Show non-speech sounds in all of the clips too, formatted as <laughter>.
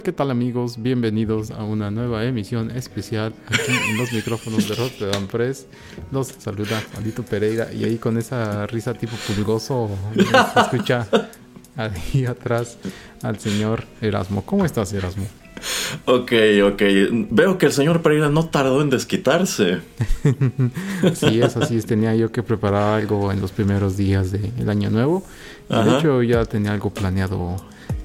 Hola, ¿qué tal amigos? Bienvenidos a una nueva emisión especial aquí en los micrófonos de Rotterdam Press. Los saluda Juanito Pereira y ahí con esa risa tipo pulgoso se escucha ahí atrás al señor Erasmo. ¿Cómo estás, Erasmo? Ok, ok. Veo que el señor Pereira no tardó en desquitarse. <laughs> sí, es así. Tenía yo que preparar algo en los primeros días del año nuevo. de hecho, ya tenía algo planeado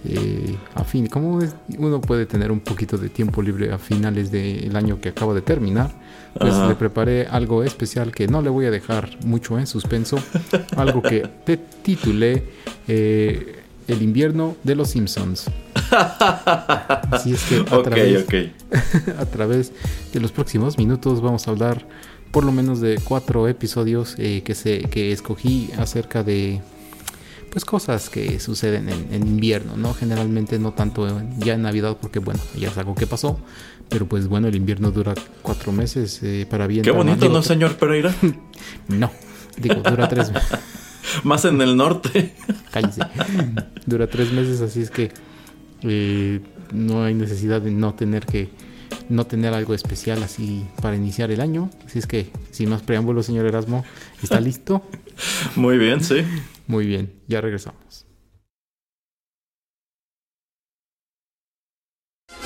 eh, a fin, como uno puede tener un poquito de tiempo libre a finales del año que acabo de terminar, pues le preparé algo especial que no le voy a dejar mucho en suspenso, <laughs> algo que te titulé eh, El invierno de los Simpsons. <laughs> Así es que a, través, <laughs> a través de los próximos minutos vamos a hablar por lo menos de cuatro episodios eh, que, se, que escogí acerca de pues cosas que suceden en, invierno, ¿no? Generalmente no tanto ya en Navidad porque bueno, ya es algo que pasó, pero pues bueno, el invierno dura cuatro meses eh, para bien. Qué bonito, ¿no, señor Pereira? <laughs> no, digo, dura tres meses. <laughs> Más en el norte. <laughs> Cállese. Dura tres meses, así es que eh, no hay necesidad de no tener que no tener algo especial así para iniciar el año. Así es que, sin más preámbulos, señor Erasmo, ¿está listo? Muy bien, sí. Muy bien, ya regresamos.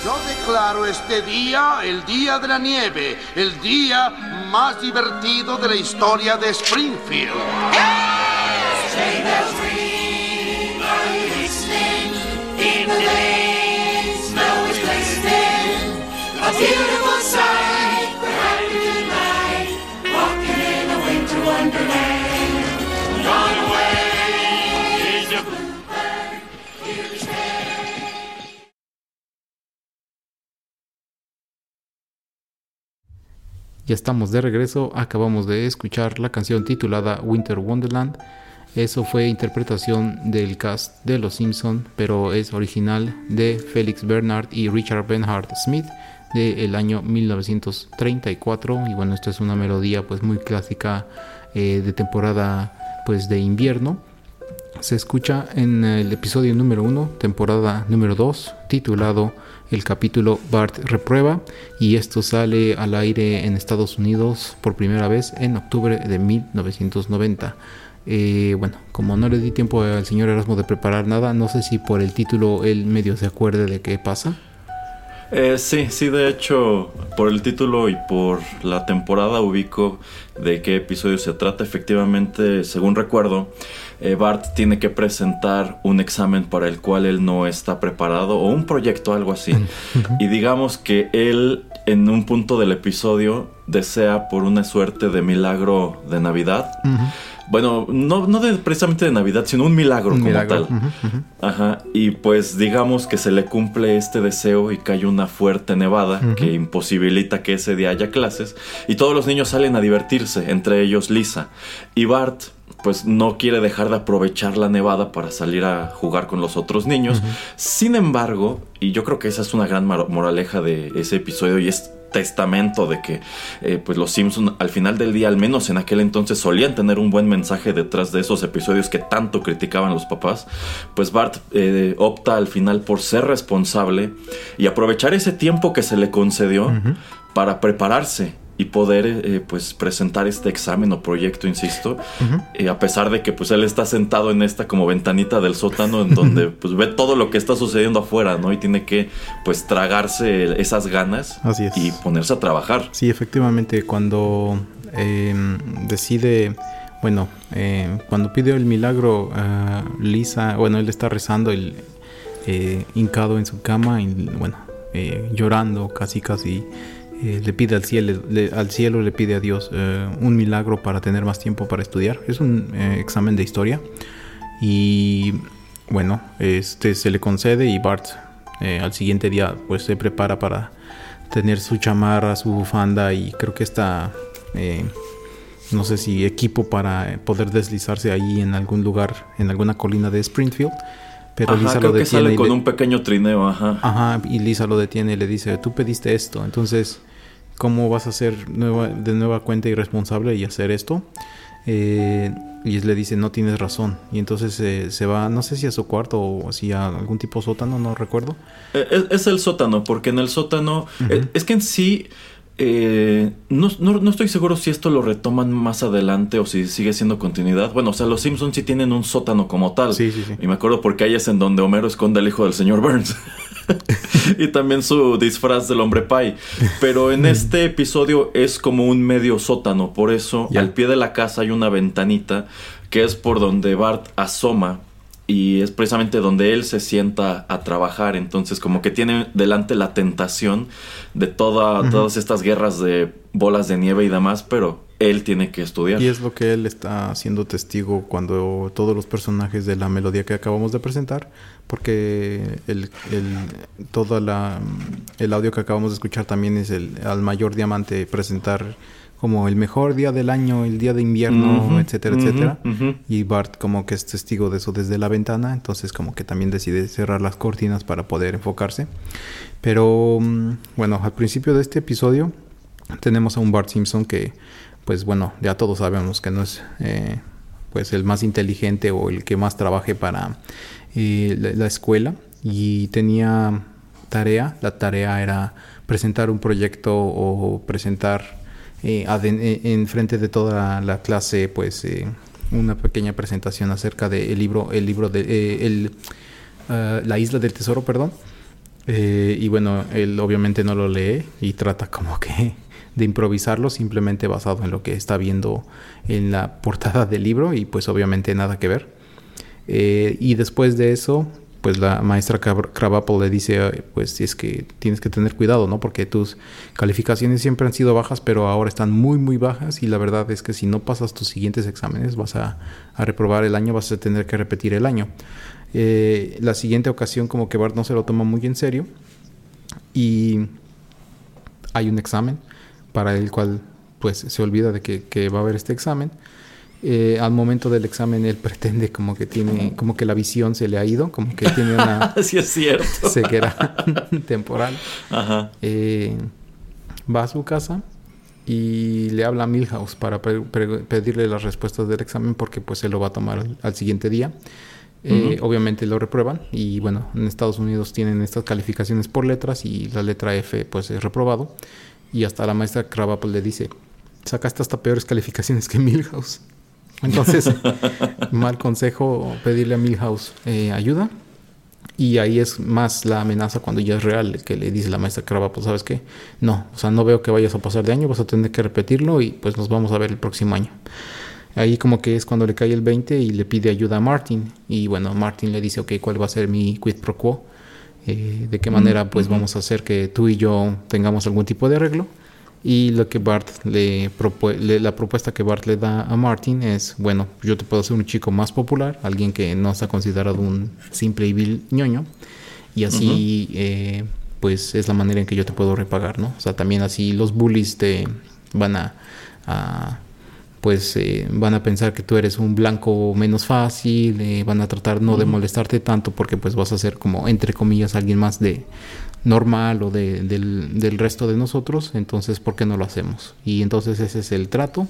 Yo declaro este día el día de la nieve, el día más divertido de la historia de Springfield. Ya estamos de regreso, acabamos de escuchar la canción titulada Winter Wonderland. Eso fue interpretación del cast de Los Simpson, pero es original de Felix Bernard y Richard Bernhard Smith del año 1934 y bueno, esto es una melodía pues muy clásica eh, de temporada pues de invierno. Se escucha en el episodio número 1, temporada número 2, titulado el capítulo Bart reprueba y esto sale al aire en Estados Unidos por primera vez en octubre de 1990. Eh, bueno, como no le di tiempo al señor Erasmo de preparar nada, no sé si por el título él medio se acuerde de qué pasa. Eh, sí, sí, de hecho, por el título y por la temporada ubico de qué episodio se trata. Efectivamente, según recuerdo, eh, Bart tiene que presentar un examen para el cual él no está preparado o un proyecto, algo así. y digamos que él en un punto del episodio desea por una suerte de milagro de Navidad. Bueno, no, no precisamente de Navidad, sino un milagro como tal. Ajá. Y pues digamos que se le cumple este deseo y cae una fuerte nevada que imposibilita que ese día haya clases. Y todos los niños salen a divertirse, entre ellos Lisa. Y Bart pues no quiere dejar de aprovechar la nevada para salir a jugar con los otros niños. Sin embargo, y yo creo que esa es una gran moraleja de ese episodio y es testamento de que eh, pues los Simpson al final del día, al menos en aquel entonces, solían tener un buen mensaje detrás de esos episodios que tanto criticaban los papás, pues Bart eh, opta al final por ser responsable y aprovechar ese tiempo que se le concedió para prepararse y poder eh, pues presentar este examen o proyecto, insisto, eh, a pesar de que pues él está sentado en esta como ventanita del sótano en donde <laughs> pues ve todo lo que está sucediendo afuera, ¿no? Y tiene que pues tragarse esas ganas y ponerse a trabajar. Sí, efectivamente, cuando em, decide, bueno, em, cuando pidió el milagro Lisa, bueno, él está rezando, el eh, hincado en su cama y bueno, llorando casi casi eh, le pide al cielo, le, al cielo le pide a Dios eh, un milagro para tener más tiempo para estudiar. Es un eh, examen de historia y bueno, este se le concede y Bart al siguiente día pues se prepara para tener su chamarra, su bufanda y creo que esta no sé si equipo para poder deslizarse ahí en algún lugar, en alguna colina de Springfield. Pero Ajá, Lisa creo lo que detiene. sale y con le- un pequeño trineo, ajá. Ajá, y Lisa lo detiene y le dice, tú pediste esto, entonces, ¿cómo vas a ser nueva, de nueva cuenta irresponsable y hacer esto? Eh, y le dice, no tienes razón. Y entonces eh, se va, no sé si a su cuarto o si a algún tipo sótano, no recuerdo. Eh, Es, es el sótano, porque en el sótano. eh, es que en sí. eh, no, no- no estoy seguro si esto lo retoman más adelante o si sigue siendo continuidad. Bueno, o sea, los Simpsons sí tienen un sótano como tal. Sí, sí, sí. Y me acuerdo porque ahí es en donde Homero esconde al hijo del señor Burns. <laughs> <laughs> y también su disfraz del hombre pie. Pero en este episodio es como un medio sótano. Por eso, Ya. al pie de la casa hay una ventanita que es por donde Bart asoma. Y es precisamente donde él se sienta a trabajar. Entonces, como que tiene delante la tentación de toda, todas estas guerras de bolas de nieve y demás, pero él tiene que estudiar. Y es lo que él está siendo testigo cuando todos los personajes de la melodía que acabamos de presentar, porque el, el, toda la, el audio que acabamos de escuchar también es el al mayor diamante presentar como el mejor día del año, el día de invierno, etcétera, etcétera. Y Bart como que es testigo de eso desde la ventana, entonces como que también decide cerrar las cortinas para poder enfocarse. Pero mm, bueno, al principio de este episodio tenemos a un Bart Simpson que, pues bueno, ya todos sabemos que no es eh, pues el más inteligente o el que más trabaje para eh, la, la escuela y tenía tarea, la tarea era presentar un proyecto o presentar eh, eh, en frente de toda la clase, pues una pequeña presentación acerca del libro, el libro de eh, ah, la isla del tesoro, perdón. Y bueno, él obviamente no lo lee y trata como que de improvisarlo simplemente basado en lo que está viendo en la <laughs> portada del libro y pues obviamente nada que ver. Eh, y después de eso, pues la maestra Krabappel le dice, pues es que tienes que tener cuidado, ¿no? Porque tus calificaciones siempre han sido bajas, pero ahora están muy, muy bajas y la verdad es que si no pasas tus siguientes exámenes vas a, a reprobar el año, vas a tener que repetir el año. Eh, la siguiente ocasión como que Bart no se lo toma muy en serio y hay un examen para el cual pues se olvida de que, que va a haber este examen. Eh, al momento del examen él <laughs> pretende como que tiene, como que la visión se le ha ido, como que tiene una <laughs> sí, es cierto. ceguera <laughs> temporal. Ajá. Eh, va a su casa y le habla a Milhouse para pedirle las respuestas del examen porque pues él lo va a tomar al, al siguiente día. Eh, Ujú. Obviamente lo reprueban y bueno, en Estados Unidos tienen estas calificaciones por letras y la letra F pues es reprobado y hasta la maestra Krabappel le dice, sacaste hasta peores calificaciones que Milhouse. Entonces, <laughs> mal consejo pedirle a Milhouse eh, ayuda. Y ahí es más la amenaza cuando ya es real, que le dice la maestra Krabappel, ¿sabes qué? No, o sea, no veo que vayas a pasar de año, vas a tener que repetirlo y pues nos vamos a ver el próximo año. Ahí como que es cuando le cae el 20 y le pide ayuda a Martin. Y bueno, Martin le dice, ok, ¿cuál va a ser mi quid pro quo? Eh, ¿De qué manera pues vamos a hacer que tú y yo tengamos algún tipo de arreglo? Y lo que Bart le, le- la propuesta que Bart le da a Martin es, bueno, yo te puedo hacer un chico más popular, alguien que no está considerado un simple y vil ñoño, y así eh, pues es la manera en que yo te puedo repagar, ¿no? O sea, también así los bullies te van a, a, pues eh, van a pensar que tú eres un blanco menos fácil, eh, van a tratar no de molestarte tanto porque pues vas a ser como entre comillas alguien más de normal o de, del, del resto de nosotros, entonces ¿por qué no lo hacemos? Y entonces ese es el trato.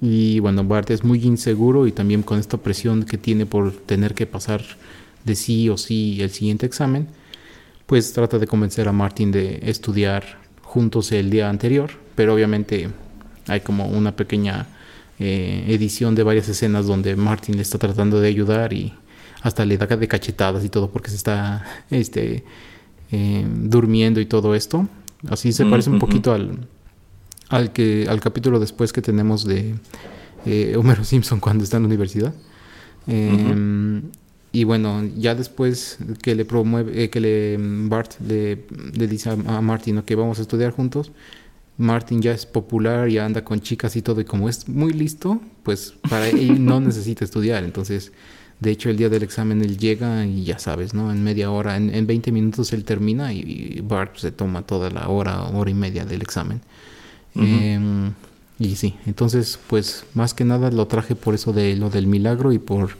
Y bueno, Bart es muy inseguro y también con esta presión que tiene por tener que pasar de sí o sí el siguiente examen, pues trata de convencer a Martin de estudiar juntos el día anterior, pero obviamente hay como una pequeña eh, edición de varias escenas donde Martin le está tratando de ayudar y hasta le da de cachetadas y todo porque se está <laughs> este, eh, durmiendo y todo esto. Así se parece un poquito al, al, que, al capítulo después que tenemos de eh, Homero <laughs> Simpson cuando está en la universidad. Eh, Y bueno, ya después que le promueve, eh, que le Bart le, le dice a, a Martin que vamos a estudiar juntos, Martin ya es popular, ya anda con chicas y todo, y como es muy listo, pues para él <laughs> no necesita estudiar. Entonces, de hecho, el día del examen él llega y ya sabes, ¿no? En media hora, en, en 20 minutos él termina y, y Bart se toma toda la hora, hora y media del examen. Em, Y sí, entonces pues más que nada lo traje por eso de lo del milagro y por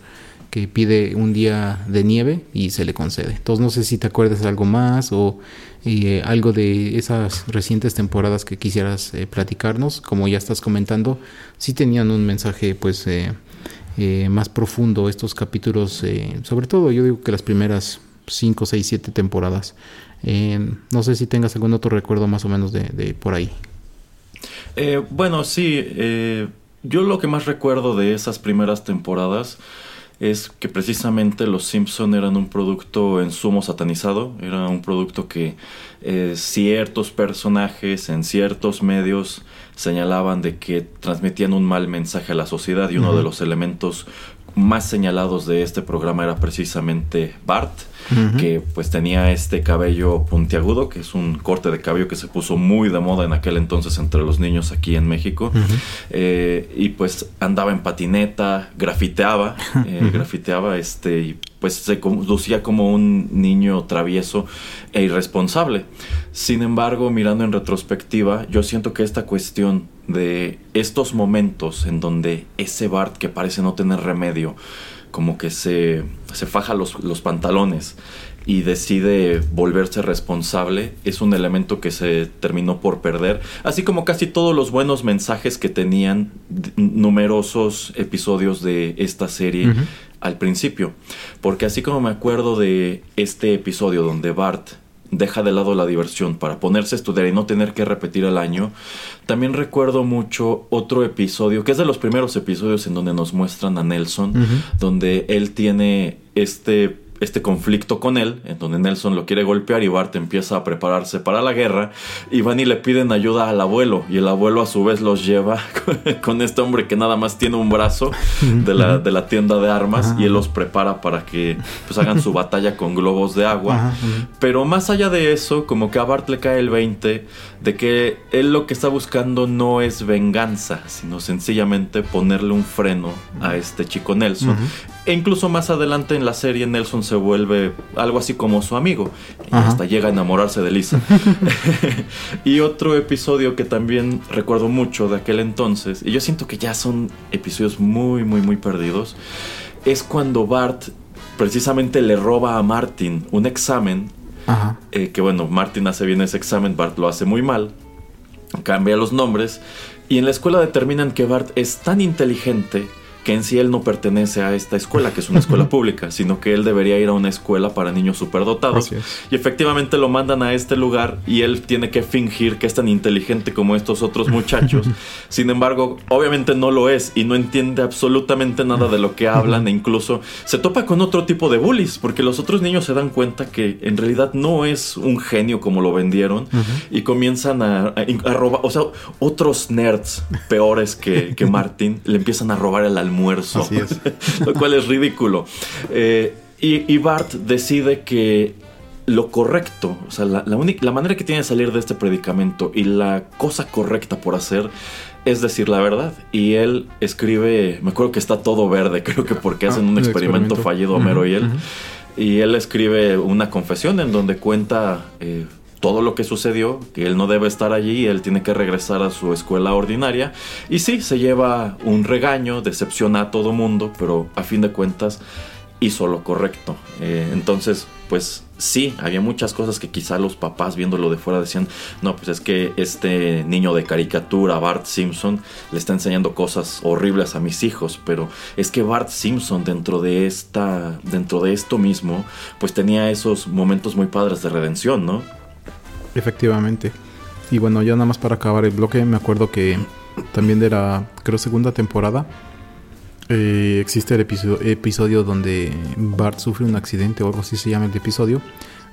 que pide un día de nieve y se le concede. Entonces no sé si te acuerdas de algo más o eh, algo de esas recientes temporadas que quisieras eh, platicarnos. Como ya estás comentando, sí tenían un mensaje pues eh, más profundo estos capítulos, sobre todo yo digo que las primeras 5, 6, 7 temporadas. no sé si tengas algún otro recuerdo más o menos de, de por ahí. bueno, sí. yo lo que más recuerdo de esas primeras temporadas es que precisamente los Simpson eran un producto en sumo satanizado, era un producto que eh, ciertos personajes en ciertos medios señalaban de que transmitían un mal mensaje a la sociedad y uno de los elementos más señalados de este programa era precisamente Bart, que pues tenía este cabello puntiagudo, que es un corte de cabello que se puso muy de moda en aquel entonces entre los niños aquí en México, eh, y pues andaba en patineta, grafiteaba, <laughs> eh, grafiteaba este, y pues se conducía como un niño travieso e irresponsable. Sin embargo, mirando en retrospectiva, yo siento que esta cuestión de estos momentos en donde ese Bart que parece no tener remedio, como que se, se faja los, los pantalones y decide volverse responsable es un elemento que se terminó por perder, así como casi todos los buenos mensajes que tenían numerosos episodios de esta serie al principio. Porque así como me acuerdo de este episodio donde Bart deja de lado la diversión para ponerse a estudiar y no tener que repetir el año, también recuerdo mucho otro episodio, que es de los primeros episodios en donde nos muestran a Nelson, donde él tiene este este conflicto con él, en donde Nelson lo quiere golpear y Bart empieza a prepararse para la guerra y van y le piden ayuda al abuelo y el abuelo a su vez los lleva <laughs> con este hombre que nada más tiene un brazo de la, de la tienda de armas y él los prepara para que pues hagan su <laughs> batalla con globos de agua. Pero más allá de eso, como que a Bart le cae el 20 de que él lo que está buscando no es venganza, sino sencillamente ponerle un freno a este chico Nelson. E incluso más adelante en la serie Nelson se vuelve algo así como su amigo. Y hasta llega a enamorarse de Lisa. <laughs> <laughs> y otro episodio que también recuerdo mucho de aquel entonces, y yo siento que ya son episodios muy, muy, muy perdidos, es cuando Bart precisamente le roba a Martin un examen. Eh, que bueno, Martin hace bien ese examen, Bart lo hace muy mal. Cambia los nombres. Y en la escuela determinan que Bart es tan inteligente que en sí él no pertenece a esta escuela, que es una escuela <laughs> pública, sino que él debería ir a una escuela para niños superdotados. Y efectivamente lo mandan a este lugar y él tiene que fingir que es tan inteligente como estos otros muchachos. <laughs> Sin embargo, obviamente no lo es y no entiende absolutamente nada de lo que hablan e incluso se topa con otro tipo de bullies, porque los otros niños se dan cuenta que en realidad no es un genio como lo vendieron y comienzan a, robar, o sea, otros nerds peores que, que <laughs> Martin le empiezan a robar el alma almuerzo. <laughs> lo cual es ridículo. Eh, y, Bart decide que lo correcto, o sea, la, única, la manera que tiene de salir de este predicamento y la cosa correcta por hacer es decir la verdad. Y él escribe, me acuerdo que está todo verde, creo que porque hacen ah, un experimento, fallido Homero y él. Y él escribe una confesión en donde cuenta eh, todo lo que sucedió, que él no debe estar allí, él tiene que regresar a su escuela ordinaria. Y sí, se lleva un regaño, decepciona a todo mundo, pero a fin de cuentas hizo lo correcto. Eh, entonces, pues sí, había muchas cosas que quizá los papás viéndolo de fuera decían, no, pues es que este niño de caricatura, Bart Simpson, le está enseñando cosas horribles a mis hijos, pero es que Bart Simpson dentro de esta, dentro de esto mismo, pues tenía esos momentos muy padres de redención, ¿no? Efectivamente. Y bueno, ya nada más para acabar el bloque, me acuerdo que también de la, creo, segunda temporada, eh, existe el episodio, episodio donde Bart sufre un accidente o algo así se llama el episodio,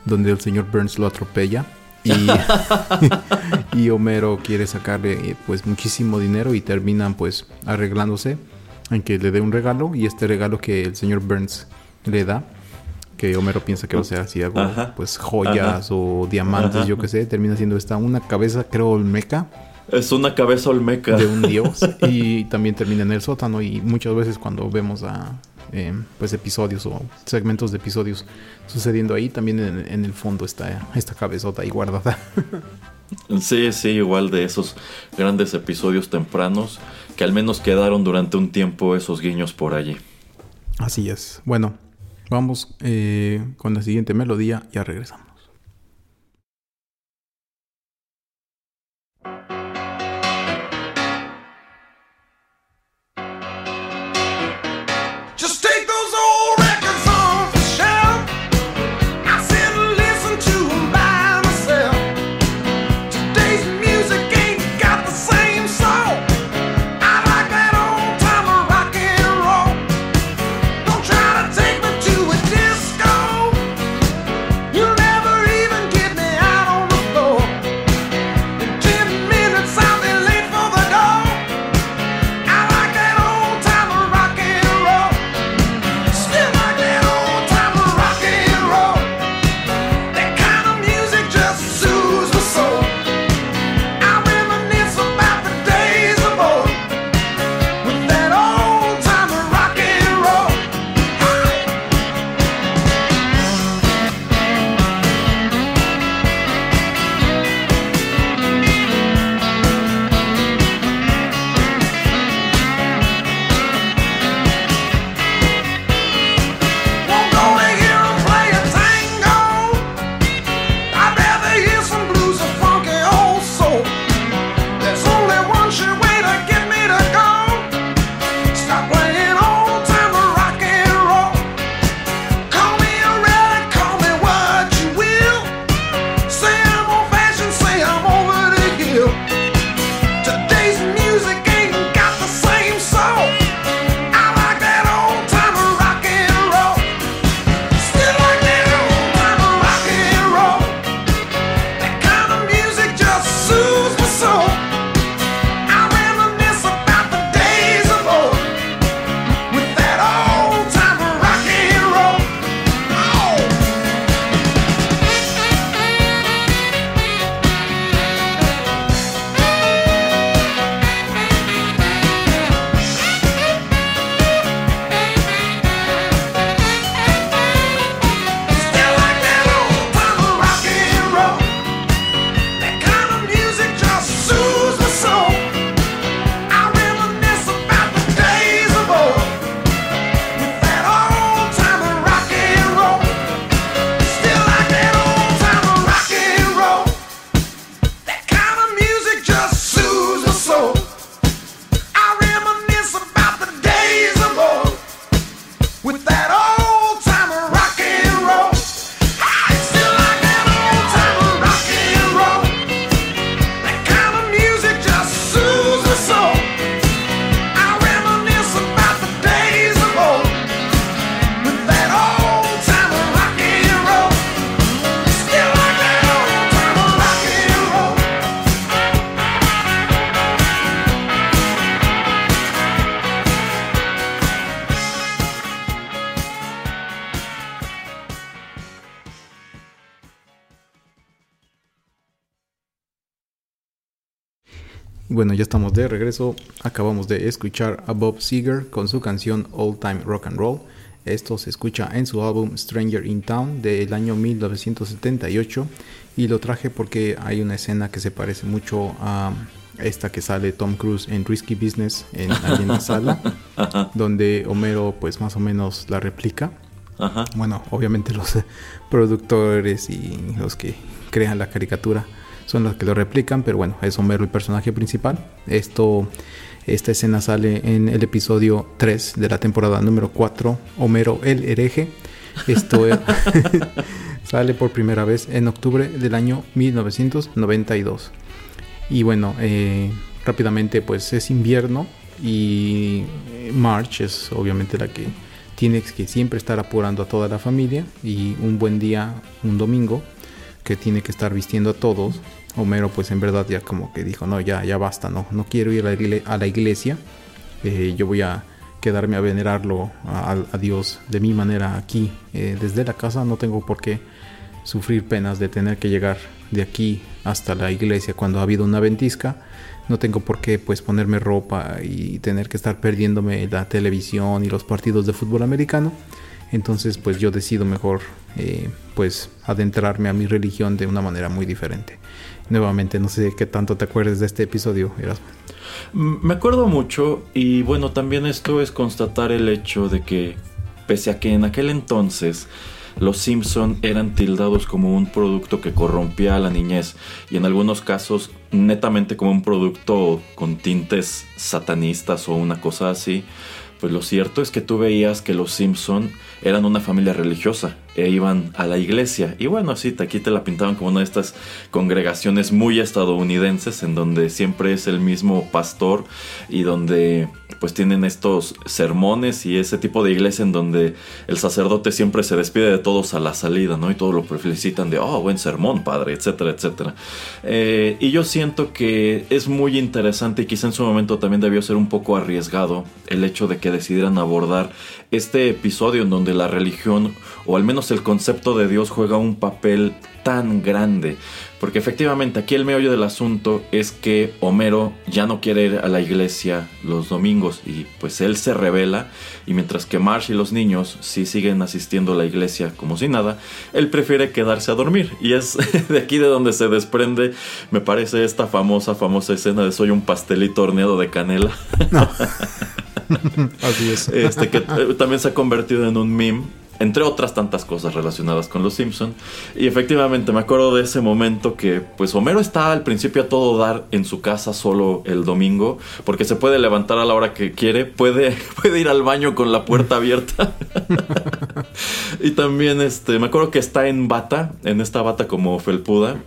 donde el señor Burns lo atropella. Y, <laughs> <laughs> y Homero quiere sacarle pues muchísimo dinero y terminan pues arreglándose en que le dé un regalo y este regalo que el señor Burns le da que Homero piensa que va a ser así algo, pues joyas o diamantes, yo que sé, termina siendo esta una cabeza, creo, olmeca. Es una cabeza olmeca. De un dios. <laughs> y también termina en el sótano. Y muchas veces cuando vemos a em, pues episodios o segmentos de episodios sucediendo ahí, también en, el fondo está esta cabezota ahí guardada. <laughs> Sí, sí, igual de esos grandes episodios tempranos que al menos quedaron durante un tiempo esos guiños por allí. Así es. Bueno, vamos eh, con la siguiente melodía, ya regresamos. Bueno, ya estamos de regreso. Acabamos de escuchar a Bob Seger con su canción All Time Rock and Roll. Esto se escucha en su álbum Stranger in Town del año 1978 y lo traje porque hay una escena que se parece mucho a esta que sale Tom Cruise en Risky Business en, <laughs> la sala, donde Homero pues más o menos la replica. Bueno, obviamente los <laughs> productores y los que crean la caricatura son los que lo replican, pero bueno, es Homero el personaje principal. Esto, esta escena sale en el episodio 3 de la temporada número 4, Homero el hereje. Esto <laughs> sale por primera vez en octubre del año 1992. Y bueno, eh, rápidamente pues es invierno y March es obviamente la que tiene que siempre estar apurando a toda la familia y un buen día, un domingo, que tiene que estar vistiendo a todos Homero pues en verdad ya como que dijo, no, ya, ya basta, no, no quiero ir a la, iglesia, eh, yo voy a quedarme a venerarlo a, Dios de mi manera aquí, eh, desde la casa, no tengo por qué sufrir penas de tener que llegar de aquí hasta la iglesia cuando ha habido una ventisca, no tengo por qué pues ponerme ropa y tener que estar perdiéndome la televisión y los partidos de fútbol americano, Entonces, pues yo decido mejor, eh, pues, adentrarme a mi religión de una manera muy diferente. Nuevamente, no sé qué tanto te acuerdas de este episodio, Erasmo. Mm, me acuerdo mucho y bueno, también esto es constatar el hecho de que, pese a que en aquel entonces los Simpson eran tildados como un producto que corrompía a la niñez y en algunos casos netamente como un producto con tintes satanistas o una cosa así, pues lo cierto es que tú veías que los Simpson eran una familia religiosa e iban a la iglesia. Y bueno, sí, aquí te la pintaban como una de estas congregaciones muy estadounidenses en donde siempre es el mismo pastor y donde pues tienen estos sermones y ese tipo de iglesia en donde el sacerdote siempre se despide de todos a la salida, ¿no? Y todos lo felicitan de, oh, buen sermón, padre, etcétera, etcétera. Eh, y yo siento que es muy interesante y quizá en su momento también debió ser un poco arriesgado el hecho de que decidieran abordar este episodio en donde la religión, o al menos el concepto de Dios, juega un papel tan grande. Porque efectivamente aquí el meollo del asunto es que Homero ya no quiere ir a la iglesia los domingos y pues él se revela y mientras que Marsh y los niños sí siguen asistiendo a la iglesia como si nada, él prefiere quedarse a dormir y es <laughs> de aquí de donde se desprende me parece esta famosa famosa escena de soy un pastelito horneado de canela. <laughs> Así es. Este que eh, también se ha convertido en un meme entre otras tantas cosas relacionadas con los Simpson. Y efectivamente me acuerdo de ese momento que pues Homero está al principio a todo dar en su casa solo el domingo, porque se puede levantar a la hora que quiere, puede, <laughs> puede ir al baño con la puerta abierta. <laughs> y también este, me acuerdo que está en bata, en esta bata como felpuda,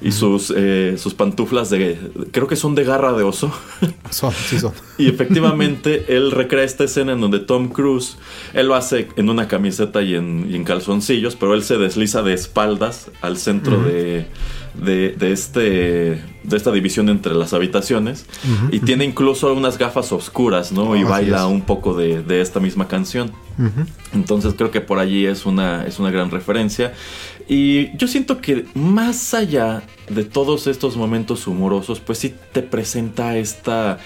y sus, eh, sus pantuflas de, creo que son de garra de oso. <laughs> son, sí son. Y efectivamente él recrea esta escena en donde Tom Cruise, él lo hace en una camiseta y en, calzoncillos, pero él se desliza de espaldas al centro de, de, este, de esta división entre las habitaciones y tiene incluso unas gafas oscuras, ¿no? y baila un poco de, de, esta misma canción. Entonces creo que por allí es una, es una gran referencia. Y yo siento que más allá de todos estos momentos humorosos, pues sí te presenta esta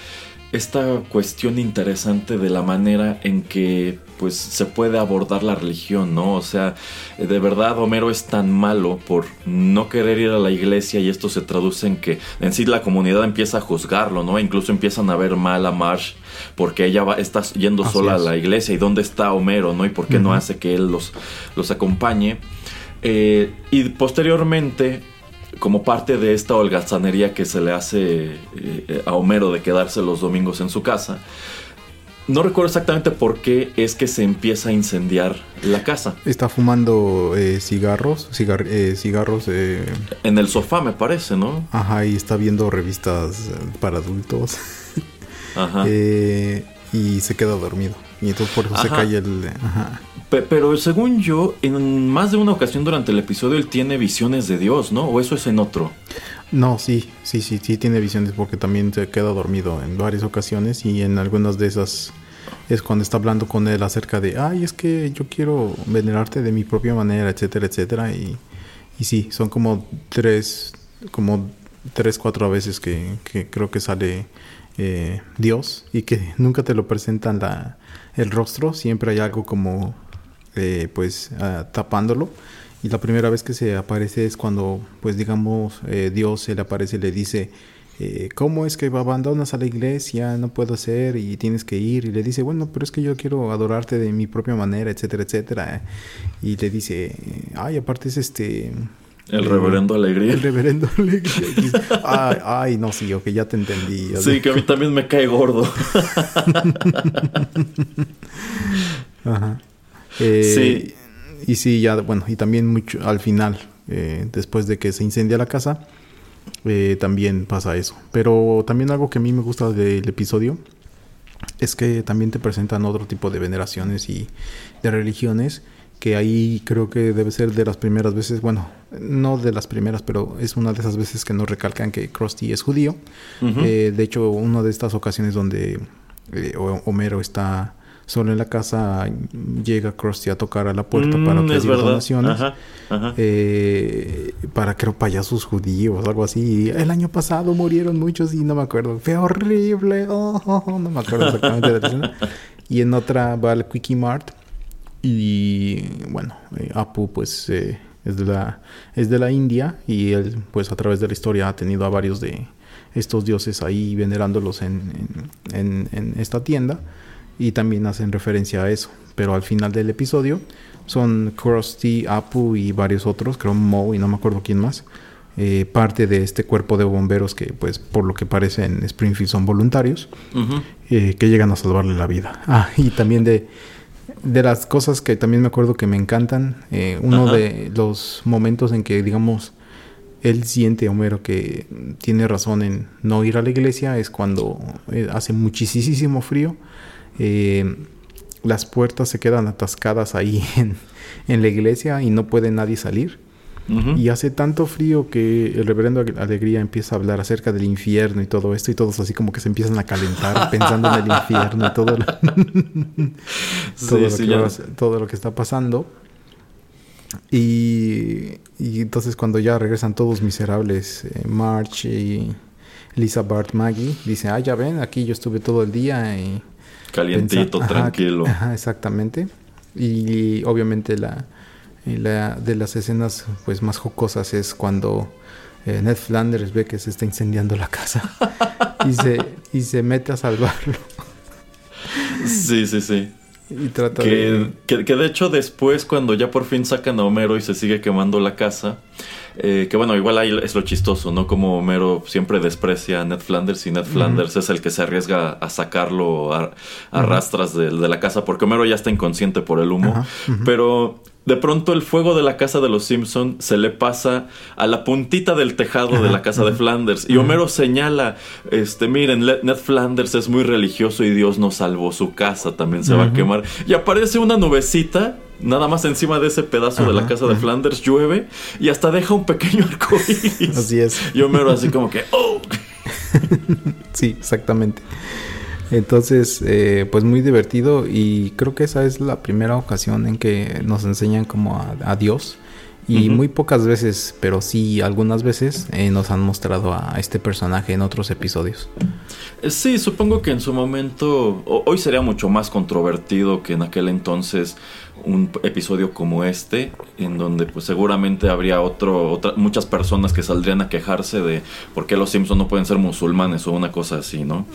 esta cuestión interesante de la manera en que pues se puede abordar la religión, ¿no? O sea, de verdad Homero es tan malo por no querer ir a la iglesia y esto se traduce en que en sí la comunidad empieza a juzgarlo, ¿no? Incluso empiezan a ver mal a Marsh porque ella va, está yendo sola a la iglesia y dónde está Homero, ¿no? Y por qué no hace que él los, los acompañe. Eh, y posteriormente como parte de esta holgazanería que se le hace eh, a Homero de quedarse los domingos en su casa. No recuerdo exactamente por qué es que se empieza a incendiar la casa. Está fumando eh, cigarros, eh, cigarros. en el sofá, me parece, ¿no? Ajá, y está viendo revistas para adultos. Ajá. <laughs> y se queda dormido. Y entonces por eso se cae el. Ajá. Pero según yo, en más de una ocasión durante el episodio él tiene visiones de Dios, ¿no? ¿O eso es en otro? No, sí, sí, sí, sí tiene visiones porque también se queda dormido en varias ocasiones y en algunas de esas es cuando está hablando con él acerca de, ay, es que yo quiero venerarte de mi propia manera, etcétera, etcétera. Y, y sí, son como tres, como tres, cuatro veces que, que creo que sale eh, Dios y que nunca te lo presentan el rostro, siempre hay algo como eh, pues ah, tapándolo. Y la primera vez que se aparece es cuando, pues digamos, eh, Dios se le aparece y le dice, eh, ¿cómo es que abandonas a la iglesia? No puedo ser y tienes que ir. Y le dice, bueno, pero es que yo quiero adorarte de mi propia manera, etcétera, etcétera. Y le dice, ay, aparte es este... El reverendo Alegría. El reverendo Alegría. <laughs> ay, ay, no, sí, ok, ya te entendí. Sí, que a mí también me cae gordo. <laughs> Ajá. Eh, sí. Y sí, ya, bueno, y también mucho al final, eh, después de que se incendia la casa, eh, también pasa eso. Pero también algo que a mí me gusta del episodio es que también te presentan otro tipo de veneraciones y de religiones que ahí creo que debe ser de las primeras veces, bueno, no de las primeras, pero es una de esas veces que nos recalcan que Krusty es judío. de hecho, una de estas ocasiones donde Homero está solo en la casa llega Krusty a tocar a la puerta para mm, pedir donaciones eh, para creo payasos judíos algo así. El año pasado murieron muchos y no me acuerdo. Fue horrible. Oh, no me acuerdo exactamente de la escena <laughs> y en otra va al Quickie Mart Y bueno, eh, Apu pues eh, es, de la, es de la India y él pues a través de la historia ha tenido a varios de estos dioses ahí venerándolos en, en, en esta tienda y también hacen referencia a eso. Pero al final del episodio son Krusty, Apu y varios otros, creo Mo y no me acuerdo quién más, eh, parte de este cuerpo de bomberos que pues por lo que parece en Springfield son voluntarios, eh, que llegan a salvarle la vida. Ah, y también de, de las cosas que también me acuerdo que me encantan, eh, uno de los momentos en que digamos él siente, Homero, que tiene razón en no ir a la iglesia es cuando hace muchísimo frío eh, las puertas se quedan atascadas ahí <laughs> en, en, la iglesia y no puede nadie salir. Y hace tanto frío que el reverendo Alegría empieza a hablar acerca del infierno y todo esto y todos así como que se empiezan a calentar <laughs> pensando en el infierno y todo lo, <laughs> todo, lo que está pasando. Y, y, entonces cuando ya regresan todos miserables, eh, March y Lisa Bart Maggie, dice, ah, ya ven, aquí yo estuve todo el día y Calientito, tranquilo. Ajá, exactamente. Y obviamente la, la, de las escenas pues más jocosas es cuando eh, Ned Flanders ve que se está incendiando la casa y, se, y se mete a salvarlo. Sí, sí, sí. Y trata que, de... Que, que, de hecho después cuando ya por fin sacan a Homero y se sigue quemando la casa, eh, que bueno, igual ahí es lo chistoso, ¿no? Como Homero siempre desprecia a Ned Flanders y Ned Flanders es el que se arriesga a sacarlo a, rastras de, la casa porque Homero ya está inconsciente por el humo. Pero de pronto el fuego de la casa de los Simpson se le pasa a la puntita del tejado de la casa de Flanders. Y Homero señala, este, miren, Ned Flanders es muy religioso y Dios nos salvó su casa, también se va a quemar. Y aparece una nubecita nada más encima de ese pedazo de la casa de Flanders llueve y hasta deja un pequeño <laughs> arco Así es. Y Homero así como que, ¡oh! <laughs> sí, exactamente. Entonces, eh, pues muy divertido y creo que esa es la primera ocasión en que nos enseñan como a, Dios. Y muy pocas veces, pero sí algunas veces, eh, nos han mostrado a este personaje en otros episodios. Sí, supongo que en su momento, hoy sería mucho más controvertido que en aquel entonces un episodio como este, en donde pues seguramente habría otro, otra, muchas personas que saldrían a quejarse de por qué los Simpsons no pueden ser musulmanes o una cosa así, ¿no?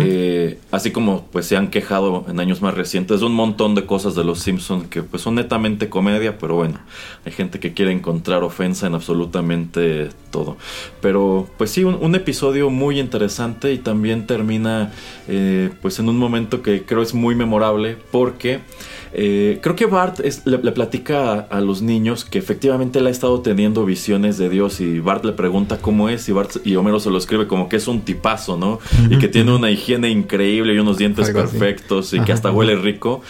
Eh, así como pues se han quejado en años más recientes de un montón de cosas de los Simpsons que pues son netamente comedia, pero bueno, hay gente que quiere encontrar ofensa en absolutamente todo. Pero pues sí, un, episodio muy interesante y también termina eh, pues en un momento que creo es muy memorable porque... Eh, creo que Bart le, platica a, los niños que efectivamente él ha estado teniendo visiones de Dios y Bart le pregunta cómo es y, Bart, y Homero se lo escribe como que es un tipazo, ¿no? Y que tiene una higiene increíble y unos dientes perfectos y que hasta huele rico.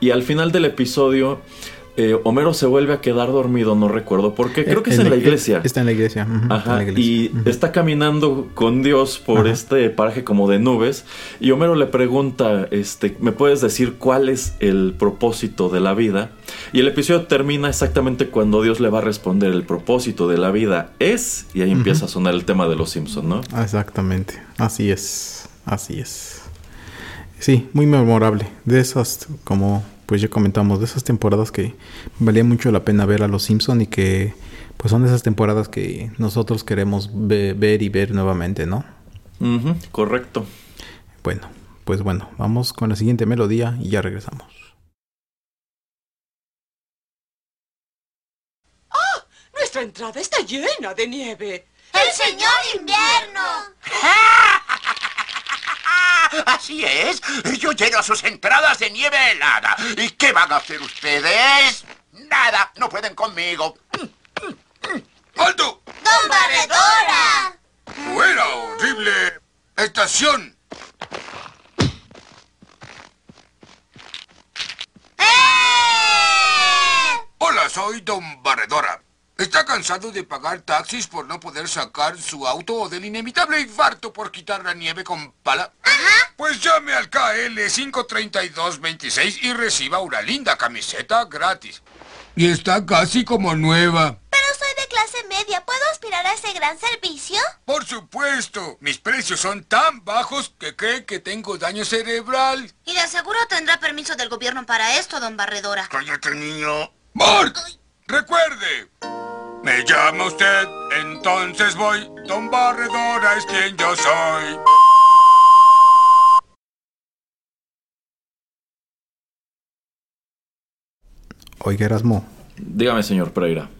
Y al final del episodio eh, Homero se vuelve a quedar dormido, no recuerdo por qué. Creo que es en la iglesia. Está en la iglesia. Ajá. Y está caminando con Dios por este paraje como de nubes. Y Homero le pregunta, este, ¿me puedes decir cuál es el propósito de la vida? Y el episodio termina exactamente cuando Dios le va a responder el propósito de la vida es. Y ahí empieza a sonar el tema de los Simpsons, ¿no? Exactamente. Así es. Así es. Sí, muy memorable. De esas como pues ya comentamos de esas temporadas que valía mucho la pena ver a los Simpson y que pues son esas temporadas que nosotros queremos ver y ver nuevamente, ¿no? correcto. Bueno, pues bueno, vamos con la siguiente melodía y ya regresamos. ¡Ah! Nuestra entrada está llena de nieve. ¡El señor invierno! Así es. Yo lleno sus entradas de nieve helada. ¿Y qué van a hacer ustedes? Nada. No pueden conmigo. ¡Alto! ¡Don Barredora! ¡Fuera, horrible estación! ¡Eh! Hola, soy Don Barredora. ¿Está cansado de pagar taxis por no poder sacar su auto o del inevitable infarto por quitar la nieve con pala? Ajá. Pues llame al KL 53226 y reciba una linda camiseta gratis. Y está casi como nueva. Pero soy de clase media. ¿Puedo aspirar a ese gran servicio? Por supuesto. Mis precios son tan bajos que creen que tengo daño cerebral. Y de seguro tendrá permiso del gobierno para esto, don Barredora. Cállate, niño. ¡Bart! ¡Recuerde! Me llama usted, entonces voy. Don Barredora es quien yo soy. Oiga, Erasmo, Dígame, señor Pereira.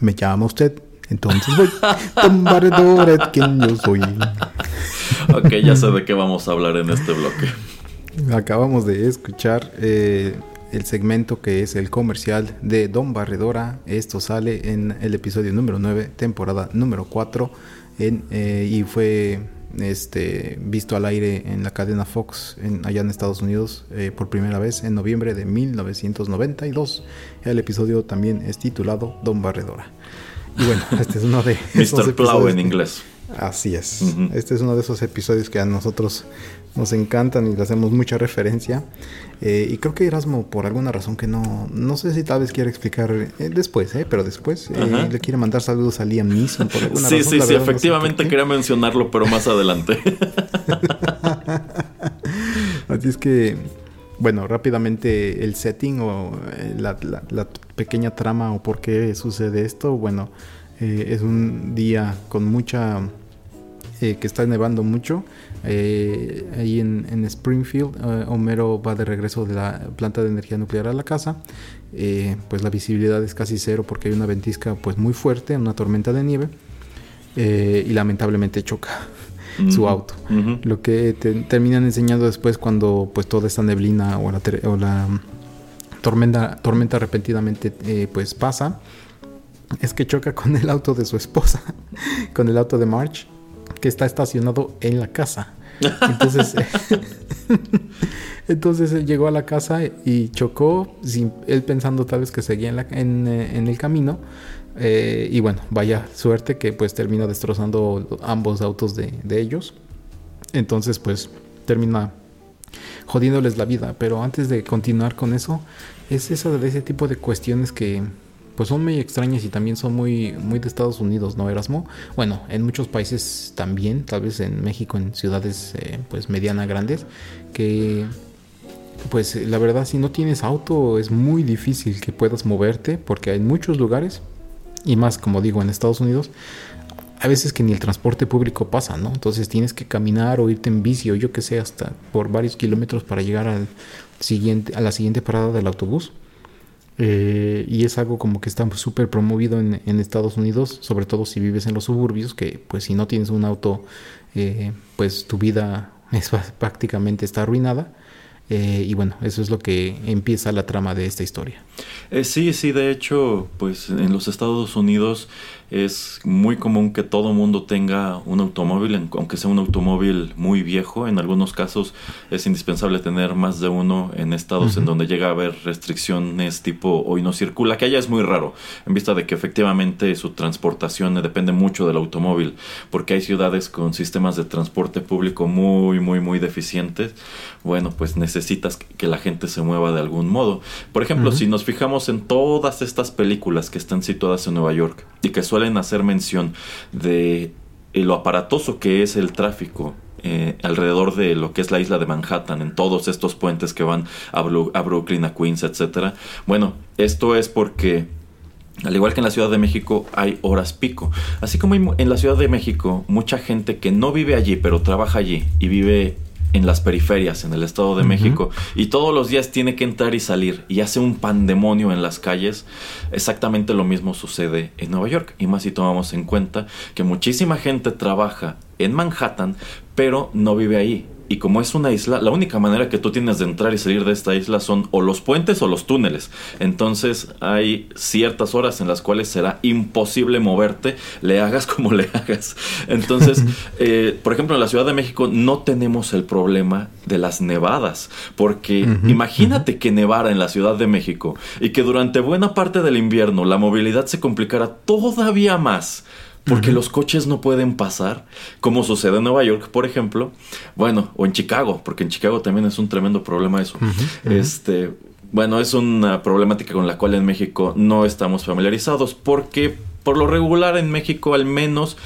me llama usted, entonces voy. Don Barredora es quien yo soy. Ok, ya sé de qué vamos a hablar en este bloque. Acabamos de escuchar eh, el segmento que es el comercial de Don Barredora. Esto sale en el episodio número 9, temporada número 4, en, eh, y fue este, visto al aire en la cadena Fox en, allá en Estados Unidos eh, por primera vez en noviembre de 1992. El episodio también es titulado Don Barredora. Y bueno, <laughs> este es uno de Mr. Plow en inglés. Así es. Ujú. Este es uno de esos episodios que a nosotros nos encantan y le hacemos mucha referencia. Eh, y creo que Erasmo, por alguna razón que no, no sé si tal vez quiere explicar eh, después, eh, pero después eh, le quiere mandar saludos a Liam Neeson por alguna <laughs> Sí, razón. sí, sí, verdad no sé efectivamente quería mencionarlo, pero más adelante. <laughs> Así es que, bueno, rápidamente el setting o la, la- la pequeña trama o por qué sucede esto, bueno, es un día con mucha... que está nevando mucho. Eh, ahí en, en Springfield, eh, Homero va de regreso de la planta de energía nuclear a la casa. eh, pues la visibilidad es casi cero porque hay una ventisca pues muy fuerte, una tormenta de nieve. eh, y lamentablemente choca <laughs> su Ujú, auto. ujú. Lo que te terminan enseñando después cuando pues toda esta neblina o la, o la tormenta, tormenta repentinamente eh, pues pasa es que choca con el auto de su esposa, <laughs> con el auto de March, que está estacionado en la casa. Entonces, <laughs> entonces él llegó a la casa y chocó, sin, él pensando tal vez que seguía en, la- en, eh, en el camino. eh, y bueno, vaya suerte que pues termina destrozando ambos autos de, de ellos. Entonces pues termina jodiéndoles la vida. Pero antes de continuar con eso, es esa de ese tipo de cuestiones que pues son muy extrañas y también son muy, muy de Estados Unidos, ¿no, Erasmo? Bueno, en muchos países también, tal vez en México, en ciudades eh, pues mediana grandes, que pues la verdad si no tienes auto es muy difícil que puedas moverte porque hay muchos lugares y más como digo en Estados Unidos a veces que ni el transporte público pasa, ¿no? Entonces tienes que caminar o irte en bici o yo que sé hasta por varios kilómetros para llegar al siguiente a la siguiente parada del autobús. Eh, y es algo como que está súper promovido en, Estados Unidos, sobre todo si vives en los suburbios, que pues si no tienes un auto, eh, pues tu vida <laughs> prácticamente está arruinada. Eh, y bueno, eso es lo que empieza la trama de esta historia. Sí, sí, de hecho, pues en los Estados Unidos es muy común que todo mundo tenga un automóvil, aunque sea un automóvil muy viejo. En algunos casos es indispensable tener más de uno en estados en donde llega a haber restricciones tipo hoy no circula, que allá es muy raro, en vista de que efectivamente su transportación depende mucho del automóvil, porque hay ciudades con sistemas de transporte público muy, muy, muy deficientes. Bueno, pues necesitas que la gente se mueva de algún modo. Por ejemplo, si nos fijamos en todas estas películas que están situadas en Nueva York y que suelen hacer mención de eh, lo aparatoso que es el tráfico eh, alrededor de lo que es la isla de Manhattan, en todos estos puentes que van a, a Brooklyn, a Queens, etcétera. Bueno, esto es porque al igual que en la Ciudad de México hay horas pico. Así como en la Ciudad de México mucha gente que no vive allí pero trabaja allí y vive en las periferias, en el Estado de México, y todos los días tiene que entrar y salir y hace un pandemonio en las calles, exactamente lo mismo sucede en Nueva York. Y más si tomamos en cuenta que muchísima gente trabaja en Manhattan, pero no vive ahí. Y como es una isla, la única manera que tú tienes de entrar y salir de esta isla son o los puentes o los túneles. Entonces hay ciertas horas en las cuales será imposible moverte, le hagas como le hagas. Entonces, <laughs> eh, por ejemplo, en la Ciudad de México no tenemos el problema de las nevadas, porque imagínate que nevara en la Ciudad de México y que durante buena parte del invierno la movilidad se complicara todavía más porque los coches no pueden pasar, como sucede en Nueva York, por ejemplo, bueno, o en Chicago, porque en Chicago también es un tremendo problema eso. Este, bueno, es una problemática con la cual en México no estamos familiarizados, porque por lo regular en México al menos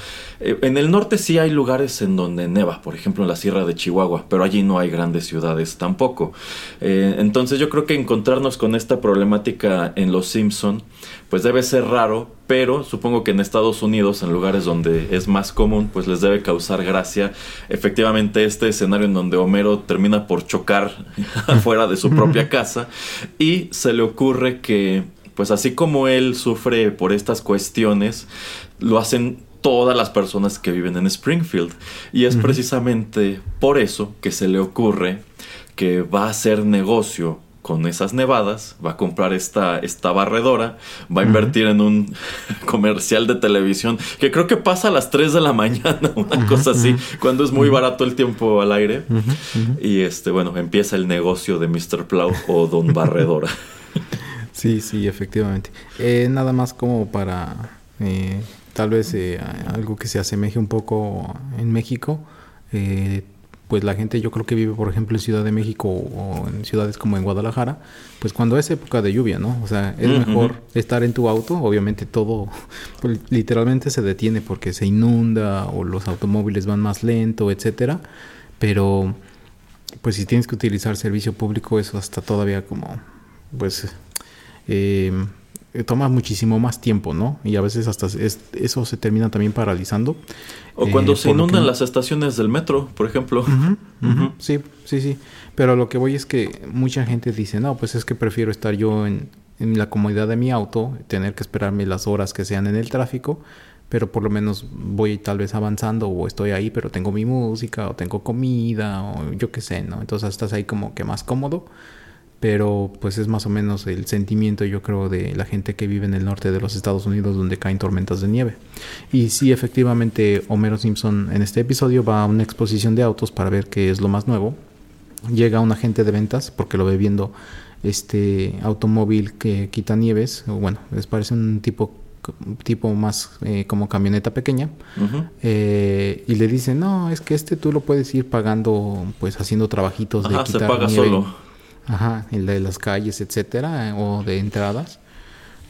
en el norte sí hay lugares en donde neva, por ejemplo en la Sierra de Chihuahua, pero allí no hay grandes ciudades tampoco. Eh, entonces yo creo que encontrarnos con esta problemática en Los Simpson, pues debe ser raro, pero supongo que en Estados Unidos, en lugares donde es más común, pues les debe causar gracia efectivamente este escenario en donde Homero termina por chocar <laughs> afuera de su propia casa y se le ocurre que pues así como él sufre por estas cuestiones, lo hacen todas las personas que viven en Springfield. Y es precisamente por eso que se le ocurre que va a hacer negocio con esas nevadas, va a comprar esta, esta barredora, va a invertir en un <laughs> comercial de televisión que creo que pasa a las 3 de la mañana, <laughs> una cosa así, cuando es muy barato el tiempo al aire. Y este, bueno, empieza el negocio de Mr. Plow o Don Barredora. <laughs> Sí, sí, efectivamente. Eh, nada más como para eh, tal vez eh, algo que se asemeje un poco en México. Eh, pues la gente yo creo que vive por ejemplo en Ciudad de México o en ciudades como en Guadalajara, pues cuando es época de lluvia, ¿no? O sea, es mejor estar en tu auto, obviamente todo <laughs> pues, literalmente se detiene porque se inunda o los automóviles van más lento, etcétera, pero pues si tienes que utilizar servicio público eso hasta todavía como pues eh, toma muchísimo más tiempo, ¿no? Y a veces hasta eso se termina también paralizando. O cuando eh, se inundan las estaciones del metro, por ejemplo. Sí, sí, sí. Pero lo que voy es que mucha gente dice, no, pues es que prefiero estar yo en, en la comodidad de mi auto, tener que esperarme las horas que sean en el tráfico, pero por lo menos voy tal vez avanzando o estoy ahí, pero tengo mi música o tengo comida o yo qué sé, ¿no? Entonces estás ahí como que más cómodo pero pues es más o menos el sentimiento yo creo de la gente que vive en el norte de los Estados Unidos donde caen tormentas de nieve. Y sí, efectivamente, Homero Simpson en este episodio va a una exposición de autos para ver qué es lo más nuevo. Llega un agente de ventas porque lo ve viendo este automóvil que quita nieves, bueno, les parece un tipo tipo más eh, como camioneta pequeña eh, y le dice no es que este tú lo puedes ir pagando pues haciendo trabajitos de quitar se paga nieve. solo Ajá, el de las calles, etcétera, o de entradas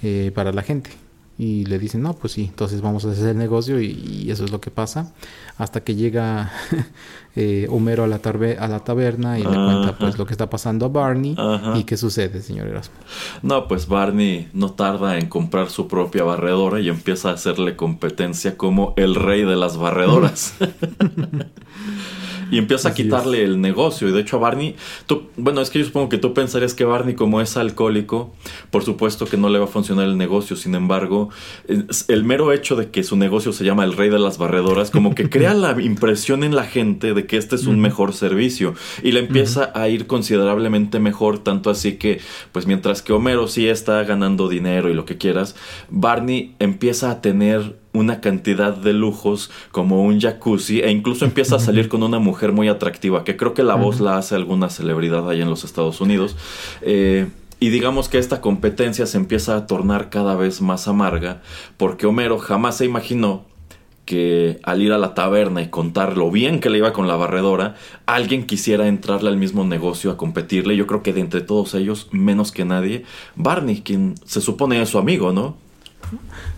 eh, para la gente. Y le dicen, no, pues sí, entonces vamos a hacer el negocio y, eso es lo que pasa. Hasta que llega <laughs> eh, Homero a la, a la taberna y le cuenta pues lo que está pasando a Barney y qué sucede, señor Erasmo. No, pues Barney no tarda en comprar su propia barredora y empieza a hacerle competencia como el rey de las barredoras. <laughs> <laughs> y empieza a quitarle el negocio. Y de hecho a Barney, tú, bueno, es que yo supongo que tú pensarías que Barney como es alcohólico, por supuesto que no le va a funcionar el negocio. Sin embargo, el mero hecho de que su negocio se llama el rey de las barredoras, como que crea la <laughs> impresión en la gente de que este es un mejor servicio. Y le empieza a ir considerablemente mejor, tanto así que, pues mientras que Homero sí está ganando dinero y lo que quieras, Barney empieza a tener una cantidad de lujos como un jacuzzi e incluso empieza a <laughs> salir con una mujer muy atractiva, que creo que la voz la hace alguna celebridad ahí en los Estados Unidos. Eh, y digamos que esta competencia se empieza a tornar cada vez más amarga porque Homero jamás se imaginó que al ir a la taberna y contar lo bien que le iba con la barredora, alguien quisiera entrarle al mismo negocio a competirle. Yo creo que de entre todos ellos, menos que nadie, Barney, quien se supone es su amigo, ¿no?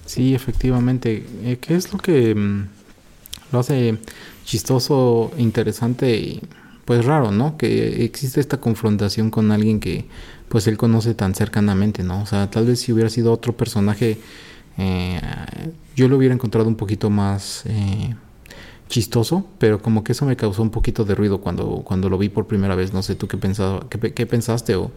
Sí, efectivamente. Eh, ¿Qué es lo que mm, lo hace chistoso, interesante y pues raro, ¿no? Que existe esta confrontación con alguien que pues él conoce tan cercanamente, ¿no? O sea, tal vez si hubiera sido otro personaje, eh, yo lo hubiera encontrado un poquito más eh, chistoso, pero como que eso me causó un poquito de ruido cuando, cuando lo vi por primera vez. No sé tú qué, pensaba, qué, qué pensaste o,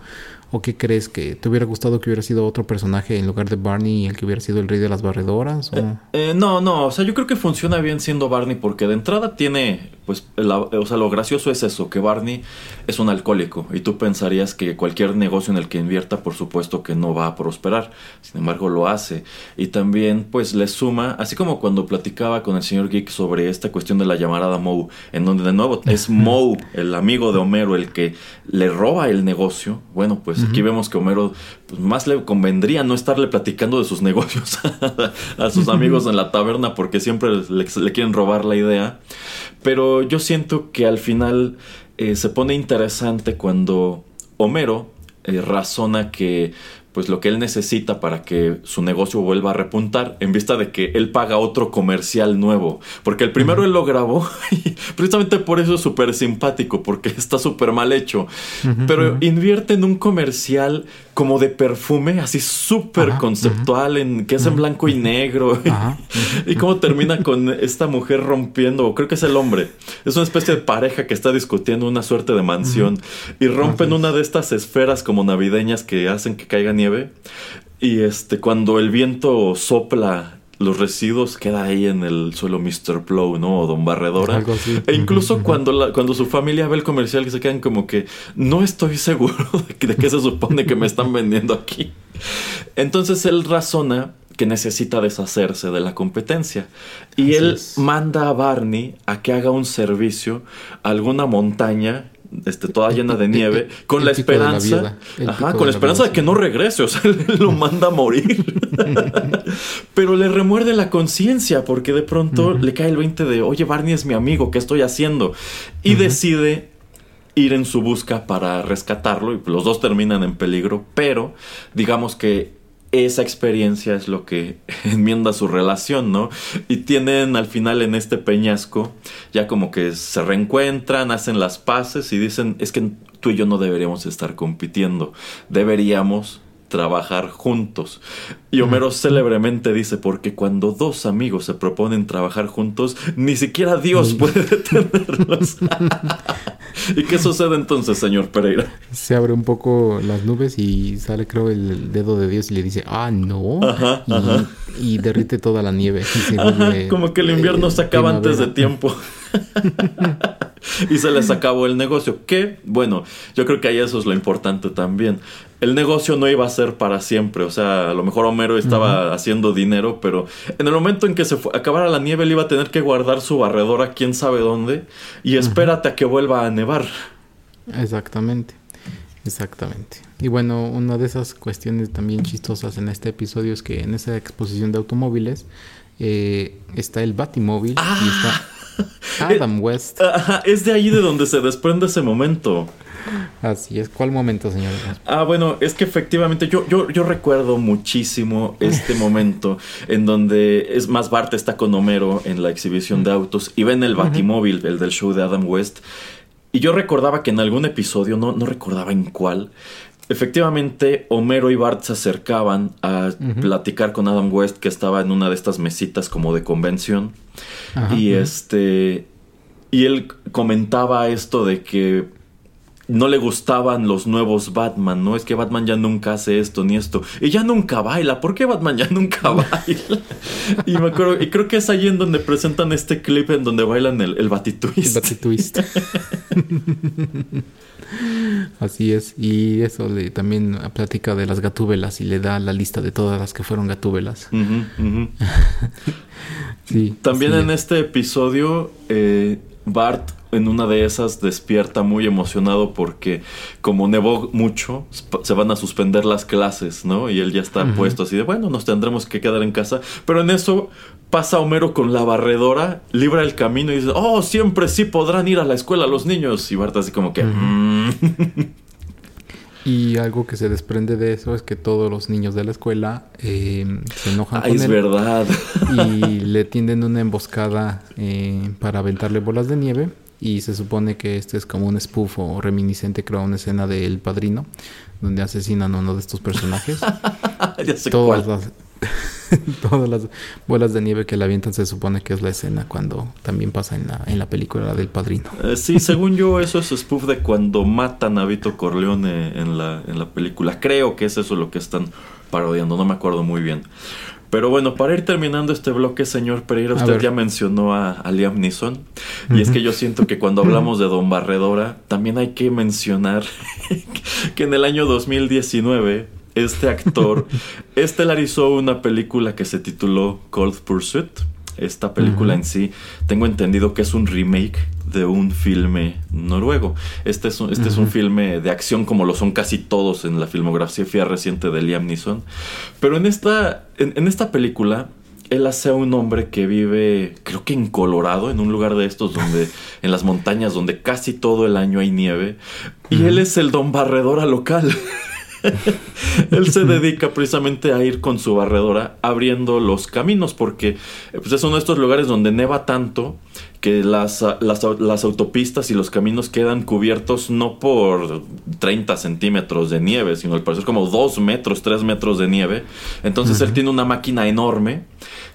¿O qué crees que te hubiera gustado que hubiera sido otro personaje en lugar de Barney, el que hubiera sido el rey de las barredoras? Eh, eh, no, no, o sea, yo creo que funciona bien siendo Barney porque de entrada tiene, pues, o sea, lo gracioso es eso, que Barney es un alcohólico y tú pensarías que cualquier negocio en el que invierta, por supuesto que no va a prosperar, sin embargo lo hace. Y también, pues, le suma, así como cuando platicaba con el señor Geek sobre esta cuestión de la llamarada Moe, en donde de nuevo es Moe, el amigo de Homero, el que le roba el negocio, bueno, pues aquí vemos que Homero pues, más le convendría no estarle platicando de sus <laughs> negocios a sus amigos en la taberna porque siempre le, quieren robar la idea. Pero yo siento que al final eh, se pone interesante cuando Homero eh, razona que pues lo que él necesita para que su negocio vuelva a repuntar en vista de que él paga otro comercial nuevo. Porque el primero él lo grabó <laughs> y precisamente por eso es súper simpático, porque está súper mal hecho. Pero invierte en un comercial como de perfume, así súper conceptual, en, que es en blanco y negro. <laughs> y cómo termina con esta mujer rompiendo, creo que es el hombre. Es una especie de pareja que está discutiendo una suerte de mansión y rompen una de estas esferas como navideñas que hacen que caigan nieve. Y este, cuando el viento sopla los residuos queda ahí en el suelo Mr. Plow, ¿no? O Don Barredora. E incluso cuando, la, cuando su familia ve el comercial que se quedan como que no estoy seguro <laughs> de, qué se supone que me están vendiendo aquí. Entonces él razona que necesita deshacerse de la competencia. Y él manda a Barney a que haga un servicio a alguna montaña este, toda llena de nieve, con la esperanza, con la esperanza de que no regrese, o sea, <laughs> lo manda a morir. <laughs> Pero le remuerde la conciencia porque de pronto le cae el 20 de, oye, Barney es mi amigo, ¿qué estoy haciendo? Y decide ir en su busca para rescatarlo y los dos terminan en peligro, pero digamos que esa experiencia es lo que <laughs> enmienda su relación, ¿no? Y tienen al final en este peñasco, ya como que se reencuentran, hacen las paces y dicen, es que tú y yo no deberíamos estar compitiendo, deberíamos trabajar juntos. Y Homero célebremente dice, porque cuando dos amigos se proponen trabajar juntos, ni siquiera Dios puede <laughs> detenerlos. <laughs> ¿Y qué sucede entonces, señor Pereira? Se abre un poco las nubes y sale, creo, el dedo de Dios y le dice, ah, no. y, derrite toda la nieve. como que el invierno se acaba antes de tiempo. <laughs> y se les acabó el negocio. Que, bueno, yo creo que ahí eso es lo importante también. El negocio no iba a ser para siempre. O sea, a lo mejor Homero estaba haciendo dinero, pero en el momento en que se acabara la nieve, él iba a tener que guardar su barredora quién sabe dónde. Y espérate a que vuelva a nevar. Exactamente. Exactamente. Y bueno, una de esas cuestiones también chistosas en este episodio es que en esa exposición de automóviles eh, está el Batimóvil y está ah. <laughs> Adam West. es de ahí de donde se desprende ese momento. Así es. ¿Cuál momento, señor? Ah, bueno, es que efectivamente yo, yo, yo recuerdo muchísimo este <laughs> momento en donde es más Bart está con Homero en la exhibición de autos y ven el batimóvil, el del show de Adam West. Y yo recordaba que en algún episodio, no, no recordaba en cuál, Efectivamente, Homero y Bart se acercaban a platicar con Adam West, que estaba en una de estas mesitas como de convención. y este. Y él comentaba esto de que no le gustaban los nuevos Batman, ¿no? Es que Batman ya nunca hace esto ni esto. Y ya nunca baila. ¿Por qué Batman ya nunca <laughs> baila? y me acuerdo, y creo que es ahí en donde presentan este clip en donde bailan el, el Batitwist. El Batitwist. <laughs> Así es. Y eso le, también platica de las gatúbelas y le da la lista de todas las que fueron gatúbelas. <laughs> sí, También en este episodio, eh, Bart en una de esas despierta muy emocionado porque como nevó mucho, se van a suspender las clases, ¿no? Y él ya está puesto así de, bueno, nos tendremos que quedar en casa. Pero en eso pasa Homero con la barredora, libra el camino y dice, oh, siempre sí podrán ir a la escuela los niños. Y Bart así como que... Mm". <laughs> Y algo que se desprende de eso es que todos los niños de la escuela eh, se enojan con es verdad. Y le tienden una emboscada eh, para aventarle bolas de nieve. Y se supone que este es como un spoof o reminiscente, creo, una escena de El Padrino, donde asesinan a uno de estos personajes. <laughs> ya sé todas, Las, <laughs> todas las bolas de nieve que le avientan se supone que es la escena cuando también pasa en la, en la película del Padrino. Eh, sí, según yo, eso es spoof de cuando matan a Vito Corleone en la, en la película. Creo que es eso lo que están parodiando, no me acuerdo muy bien. Pero bueno, para ir terminando este bloque, señor Pereira, usted ya mencionó a, Liam Neeson. Y es que yo siento que cuando hablamos de Don Barredora, también hay que mencionar <laughs> que en el año 2019 este actor <laughs> estelarizó una película que se tituló Cold Pursuit. Esta película en sí, tengo entendido que es un remake de un filme noruego. Este es un, este es un filme de acción como lo son casi todos en la filmografía reciente de Liam Neeson. Pero en esta, en, esta película, él hace a un hombre que vive, creo que en Colorado, en un lugar de estos donde, <laughs> en las montañas donde casi todo el año hay nieve. Y él es el don barredora local. <laughs> él se dedica precisamente a ir con su barredora abriendo los caminos porque pues, es uno de estos lugares donde neva tanto que las, las, las, autopistas y los caminos quedan cubiertos no por 30 centímetros de nieve, sino al parecer como 2 metros, 3 metros de nieve. Entonces él tiene una máquina enorme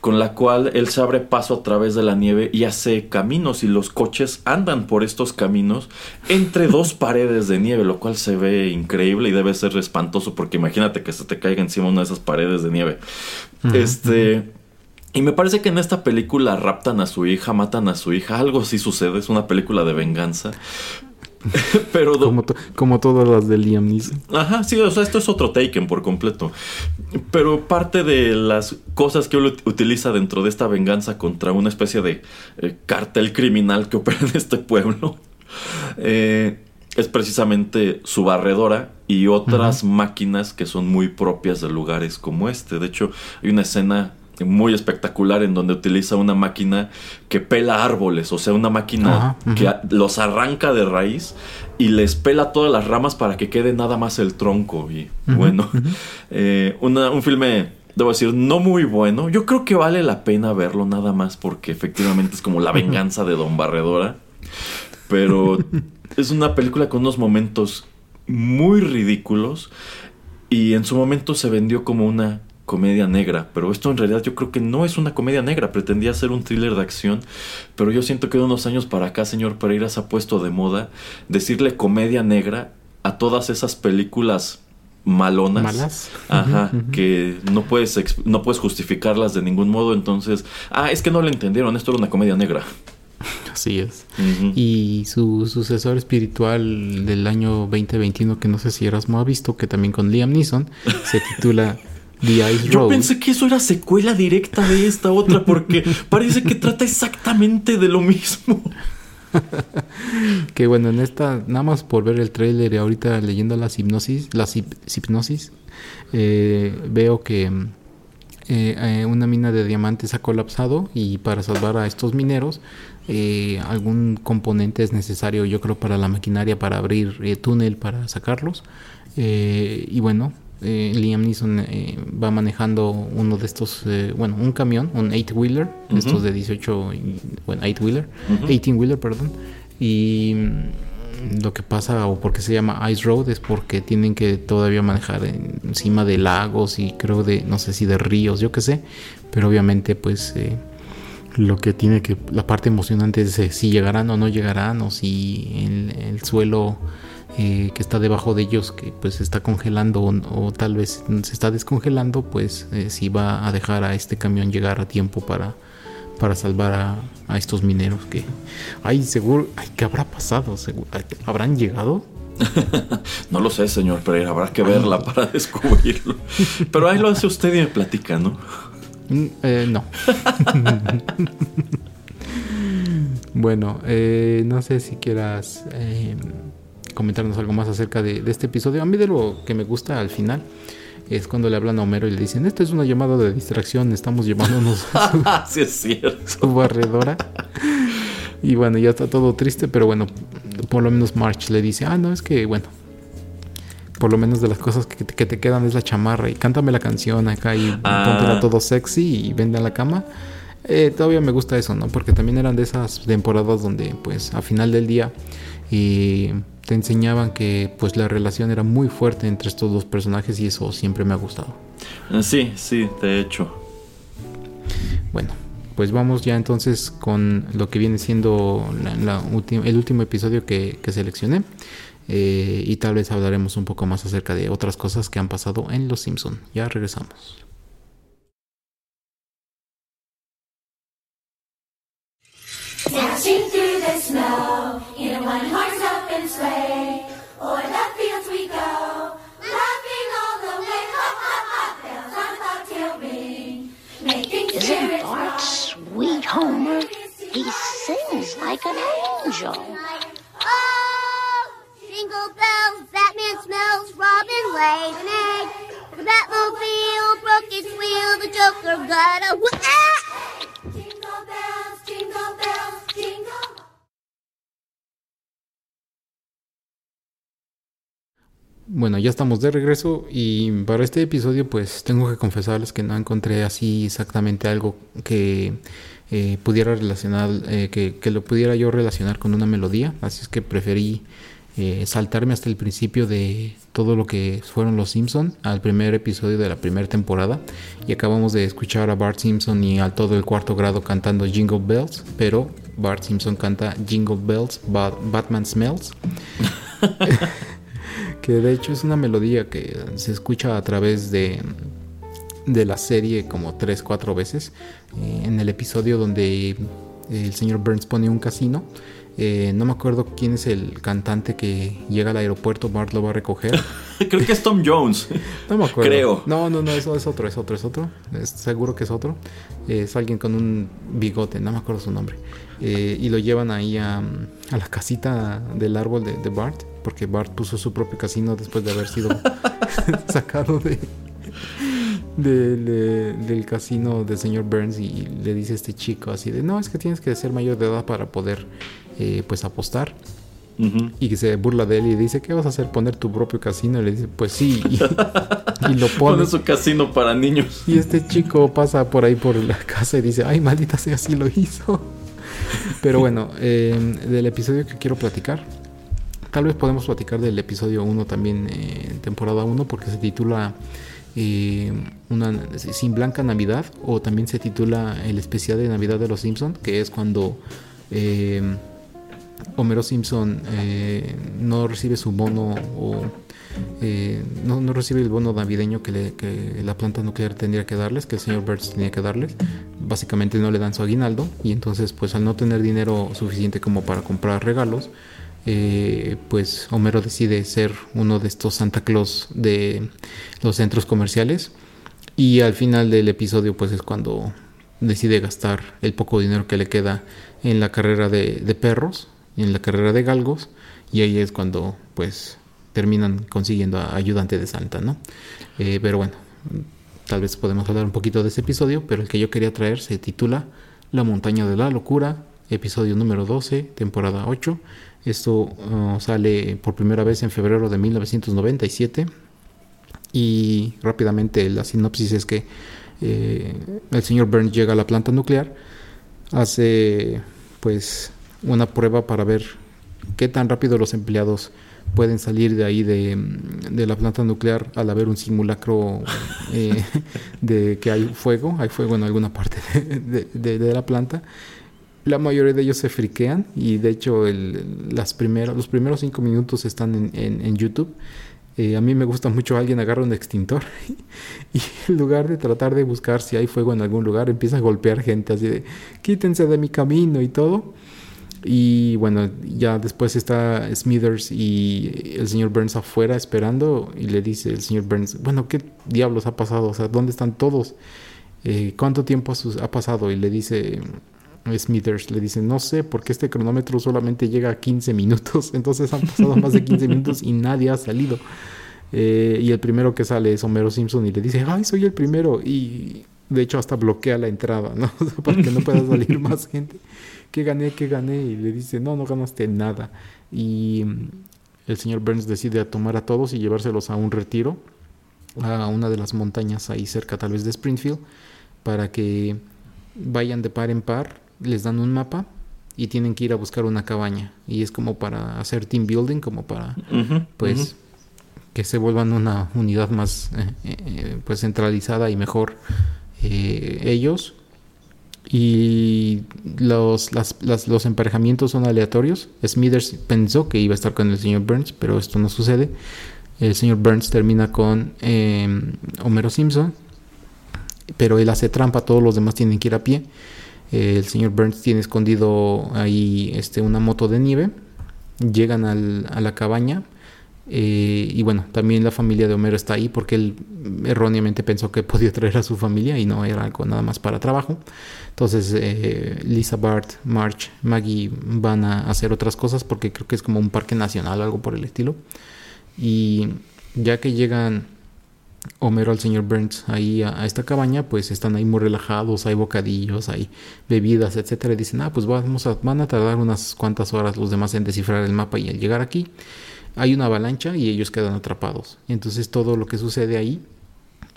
con la cual él se abre paso a través de la nieve y hace caminos y los coches andan por estos caminos entre dos <laughs> paredes de nieve, lo cual se ve increíble y debe ser espantoso porque imagínate que se te caiga encima una de esas paredes de nieve. Este y me parece que en esta película raptan a su hija, matan a su hija, algo así sucede, es una película de venganza. <laughs> Pero como, como, todas las de Liam Neeson. Ajá, sí, o sea, esto es otro Taken por completo. Pero parte de las cosas que él utiliza dentro de esta venganza contra una especie de eh, cartel criminal que opera en este pueblo <laughs> eh, es precisamente su barredora y otras máquinas que son muy propias de lugares como este. De hecho, hay una escena muy espectacular en donde utiliza una máquina que pela árboles, o sea, una máquina que los arranca de raíz y les pela todas las ramas para que quede nada más el tronco. Y bueno, <laughs> eh, un filme, debo decir, no muy bueno. Yo creo que vale la pena verlo nada más porque efectivamente es como la <laughs> venganza de Don Barredora. Pero <laughs> es una película con unos momentos muy ridículos y en su momento se vendió como una comedia negra, pero esto en realidad yo creo que no es una comedia negra, pretendía ser un thriller de acción, pero yo siento que de unos años para acá, señor Pereira, se ha puesto de moda decirle comedia negra a todas esas películas malonas, malas, ajá, que no puedes no puedes justificarlas de ningún modo, entonces, ah, es que no le entendieron, esto era una comedia negra. Así es. Y su sucesor espiritual del año 2021, que no sé si Erasmo ha visto, que también con Liam Neeson, se titula Yo pensé que eso era secuela directa de esta otra porque <laughs> parece que trata exactamente de lo mismo. <laughs> que bueno, en esta, nada más por ver el trailer y ahorita leyendo las hipnosis, las hipnosis, eh, veo que eh, eh, una mina de diamantes ha colapsado y para salvar a estos mineros, algún componente es necesario, yo creo, para la maquinaria, para abrir el túnel, para sacarlos. y bueno, eh, Liam Neeson eh, va manejando uno de estos, eh, bueno, un camión, un 8-wheeler, estos de 18, bueno, 8-wheeler, 18-wheeler, perdón, y mm, lo que pasa, o porque se llama Ice Road, es porque tienen que todavía manejar encima de lagos y creo de, no sé si de ríos, yo qué sé, pero obviamente pues lo que tiene que, la parte emocionante es si llegarán o no llegarán, o si el suelo eh, que está debajo de ellos que pues está congelando o, tal vez se está descongelando pues eh, si va a dejar a este camión llegar a tiempo para para salvar a, estos mineros que ay seguro ay, qué habrá pasado habrán llegado <laughs> no lo sé señor pero habrá que verla <laughs> para descubrirlo. Pero ahí lo hace usted y me platica no mm, eh, no. <laughs> Bueno no sé si quieras comentarnos algo más acerca de, este episodio. A mí de lo que me gusta al final es cuando le hablan a Homero y le dicen, esto es una llamada de distracción, estamos llevándonos a su, <laughs> es cierto. su barredora. y bueno, ya está todo triste, pero bueno, por lo menos March le dice, ah, no, es que bueno, por lo menos de las cosas que, te quedan es la chamarra y cántame la canción acá y ah. todo sexy y vende a la cama. Eh, todavía me gusta eso, ¿no? Porque también eran de esas temporadas donde pues a final del día y te enseñaban que pues la relación era muy fuerte entre estos dos personajes y eso siempre me ha gustado. Ah, sí, sí, de hecho. Bueno, pues vamos ya entonces con lo que viene siendo la, el último episodio que, seleccioné. Eh, y tal vez hablaremos un poco más acerca de otras cosas que han pasado en Los Simpson. Ya regresamos. Sleigh. O'er the one hearts up and sway. O' the fields we go, laughing all the way. Hop, hop, hop, bells on bobtail ring. Making Isn't Bart sweet, Homer? He sings like an angel. Oh, jingle bells, Batman smells, Robin lays an egg. The Batmobile broke its wheel, the Joker got a... bueno, ya estamos de regreso y para este episodio pues tengo que confesarles que no encontré así exactamente algo que eh, pudiera relacionar, eh, que, lo pudiera yo relacionar con una melodía, así es que preferí eh, saltarme hasta el principio de todo lo que fueron los Simpson al primer episodio de la primera temporada y acabamos de escuchar a Bart Simpson y al todo el cuarto grado cantando Jingle Bells, pero Bart Simpson canta Jingle Bells, Batman Smells. <laughs> que de hecho es una melodía que se escucha a través de, de la serie como 3-4 veces. Eh, en el episodio donde el señor Burns pone un casino. Eh, no me acuerdo quién es el cantante que llega al aeropuerto, Bart lo va a recoger. <laughs> Creo que es Tom Jones. <laughs> No me acuerdo. Creo. No, no, no, eso es otro, es otro, es otro. Es, seguro que es otro. es alguien con un bigote, no me acuerdo su nombre. Eh, y lo llevan ahí a, a, la casita del árbol de, de Bart porque Bart puso su propio casino después de haber sido <laughs> <laughs> sacado de, del casino del señor Burns y le dice a este chico así de no es que tienes que ser mayor de edad para poder eh, pues apostar uh -huh. y que se burla de él y dice ¿qué vas a hacer? poner tu propio casino y le dice pues sí y, y lo pone. Pone su casino para niños. Y este chico pasa por ahí por la casa y dice ay maldita sea así lo hizo pero bueno eh, del episodio que quiero platicar Tal vez podemos platicar del episodio 1 también en eh, temporada 1 porque se titula eh, Sin Blanca Navidad o también se titula el especial de Navidad de los Simpsons que es cuando eh, Homero Simpson eh, no recibe su bono o no, no, recibe el bono navideño que, le, la planta nuclear tendría que darles, que el señor Burns tenía que darles. Básicamente no le dan su aguinaldo y entonces pues al no tener dinero suficiente como para comprar regalos, eh, pues Homero decide ser uno de estos Santa Claus de los centros comerciales. Y al final del episodio pues es cuando decide gastar el poco dinero que le queda en la carrera de, de perros en la carrera de galgos. Y ahí es cuando pues terminan consiguiendo a ayudante de Santa no eh, pero bueno tal vez podemos hablar un poquito de ese episodio pero el que yo quería traer se titula La montaña de la locura episodio número 12 temporada 8 esto uh, sale por primera vez en febrero de 1997 y rápidamente la sinopsis es que eh, el señor Burns llega a la planta nuclear, hace pues una prueba para ver qué tan rápido los empleados pueden salir de ahí de, de la planta nuclear al haber un simulacro eh, <laughs> de que hay fuego, hay fuego en alguna parte de, de, de la planta la mayoría de ellos se friquean y de hecho las primeras, los primeros cinco minutos están en YouTube. Eh, a mí me gusta mucho alguien agarra un extintor <laughs> y en lugar de tratar de buscar si hay fuego en algún lugar, empieza a golpear gente así de quítense de mi camino y todo. Y bueno, ya después está Smithers y el señor Burns afuera esperando y le dice el señor Burns, bueno, ¿qué diablos ha pasado? O sea, ¿dónde están todos? Eh, ¿Cuánto tiempo ha pasado? Y le dice Smithers le dice, no sé, porque este cronómetro solamente llega a 15 minutos, <laughs> entonces han pasado más de 15 minutos y nadie ha salido. Eh, y el primero que sale es Homero Simpson y le dice, ay, soy el primero. Y de hecho hasta bloquea la entrada, ¿no? <laughs> Para que no pueda salir más gente. ¿Qué gané? ¿Qué gané? Y le dice, no, no ganaste nada. Y el señor Burns decide tomar a todos y llevárselos a un retiro, a una de las montañas ahí cerca tal vez de Springfield, para que vayan de par en par les dan un mapa y tienen que ir a buscar una cabaña. Y es como para hacer team building como para uh -huh, pues uh -huh. que se vuelvan una unidad más eh, eh, pues centralizada y mejor eh, ellos. Y los, las, las, los emparejamientos son aleatorios. Smithers pensó que iba a estar con el señor Burns pero esto no sucede. El señor Burns termina con Homero Simpson pero él hace trampa todos los demás tienen que ir a pie el señor Burns tiene escondido ahí este, una moto de nieve. Llegan a la cabaña. Eh, y bueno, también la familia de Homero está ahí porque él erróneamente pensó que <laughs> podía traer a su familia y no era algo nada más para trabajo. Entonces eh, Lisa, Bart, March, Maggie van a hacer otras cosas porque creo que es como un parque nacional, algo por el estilo. Y ya que llegan Homero al señor Burns ahí a, a, esta cabaña, pues están ahí muy relajados, hay bocadillos, hay bebidas, etcétera. Y dicen, ah, pues vamos a, van a tardar unas cuantas horas los demás en descifrar el mapa y al llegar aquí. hay una avalancha y ellos quedan atrapados. Entonces todo lo que sucede ahí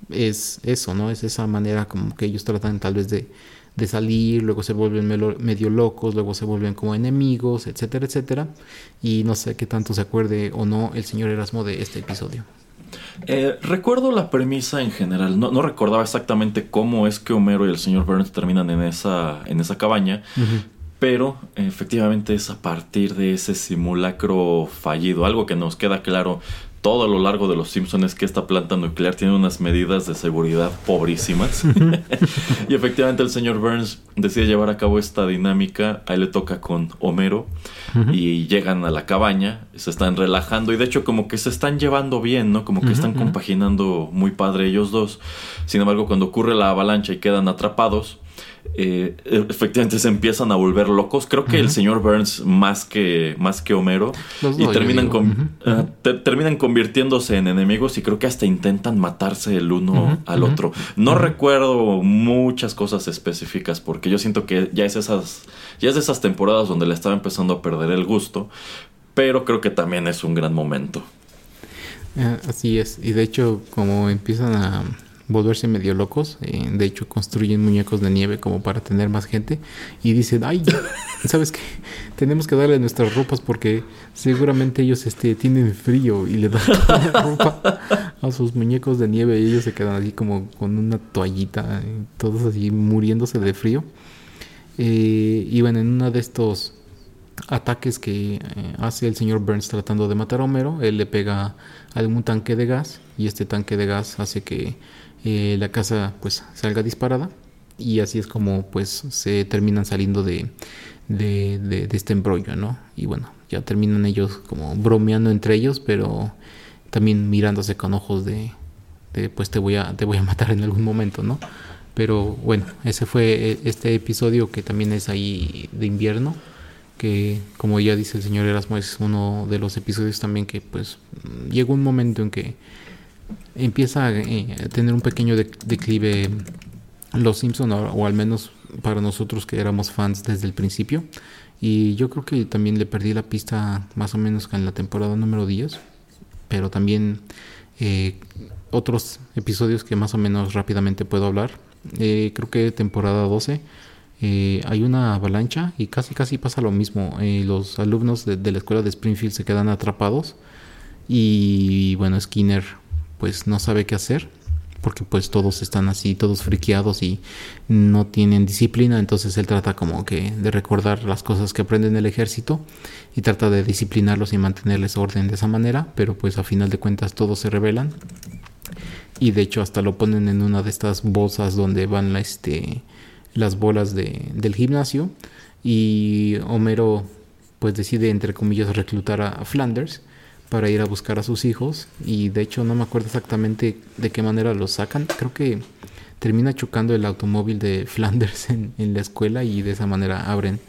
es eso, ¿no? Es esa manera como que ellos tratan tal vez de, de salir, luego se vuelven medio locos, luego se vuelven como enemigos, etcétera, etcétera. Y no sé qué tanto se acuerde o no el señor Erasmo de este episodio. Eh, recuerdo la premisa en general, no, no, recordaba exactamente cómo es que Homero y el señor Burns terminan en esa, en esa cabaña, pero efectivamente es a partir de ese simulacro fallido, algo que nos queda claro todo a lo largo de los Simpsons es que esta planta nuclear tiene unas medidas de seguridad pobrísimas. <laughs> y efectivamente el señor Burns decide llevar a cabo esta dinámica. Ahí le toca con Homero. Y llegan a la cabaña, se están relajando. Y de hecho como que se están llevando bien, ¿no? Como que están compaginando muy padre ellos dos. Sin embargo, cuando ocurre la avalancha y quedan atrapados, eh, efectivamente se empiezan a volver locos. Creo que el señor Burns más que, más que Homero. y terminan, ah, terminan convirtiéndose en enemigos y creo que hasta intentan matarse el uno al otro. No recuerdo muchas cosas específicas porque yo siento que ya es esas, ya es de esas temporadas donde le estaba empezando a perder el gusto. Pero creo que también es un gran momento. Ah, así es. Y de hecho, como empiezan a volverse medio locos. Eh, de hecho, construyen muñecos de nieve como para tener más gente. Y dicen, ay, <laughs> ¿sabes qué? Tenemos que darle nuestras ropas porque seguramente ellos este, tienen frío y le dan <laughs> ropa a sus muñecos de nieve y ellos se quedan así como con una toallita, eh, todos así muriéndose de frío. Eh, y bueno, en uno de estos ataques que hace el señor Burns tratando de matar a Homero, él le pega algún tanque de gas y este tanque de gas hace que eh, la casa pues salga disparada y así es como pues se terminan saliendo de, de, este embrollo, ¿no? Y bueno, ya terminan ellos como bromeando entre ellos, pero también mirándose con ojos de, pues te voy a te voy a <laughs> matar en algún momento, ¿no? Pero bueno, ese fue eh, este episodio que también es ahí de invierno, que como ya dice el señor Erasmo es uno de los episodios también que pues llegó un momento en que empieza eh, a tener un pequeño declive Los Simpson o, al menos para nosotros que éramos fans desde el principio. Y yo creo que también le perdí la pista más o menos en la temporada número 10. Pero también eh, otros episodios que más o menos rápidamente puedo hablar. Eh, creo que temporada 12 hay una avalancha y casi casi pasa lo mismo. los alumnos de, la escuela de Springfield se quedan atrapados. Y bueno, Skinner pues no sabe qué hacer porque pues todos están así, todos friqueados y no tienen disciplina, entonces él trata como que de recordar las cosas que aprende en el ejército y trata de disciplinarlos y mantenerles orden de esa manera, pero pues a final de cuentas todos se rebelan. Y de hecho hasta lo ponen en una de estas bolsas donde van la, este, las bolas de, del gimnasio. Y Homero pues decide entre comillas reclutar a Flanders para ir a buscar a sus hijos y de hecho no me acuerdo exactamente de qué manera los sacan. Creo que termina chocando el automóvil de <laughs> Flanders en, la escuela y de esa manera abren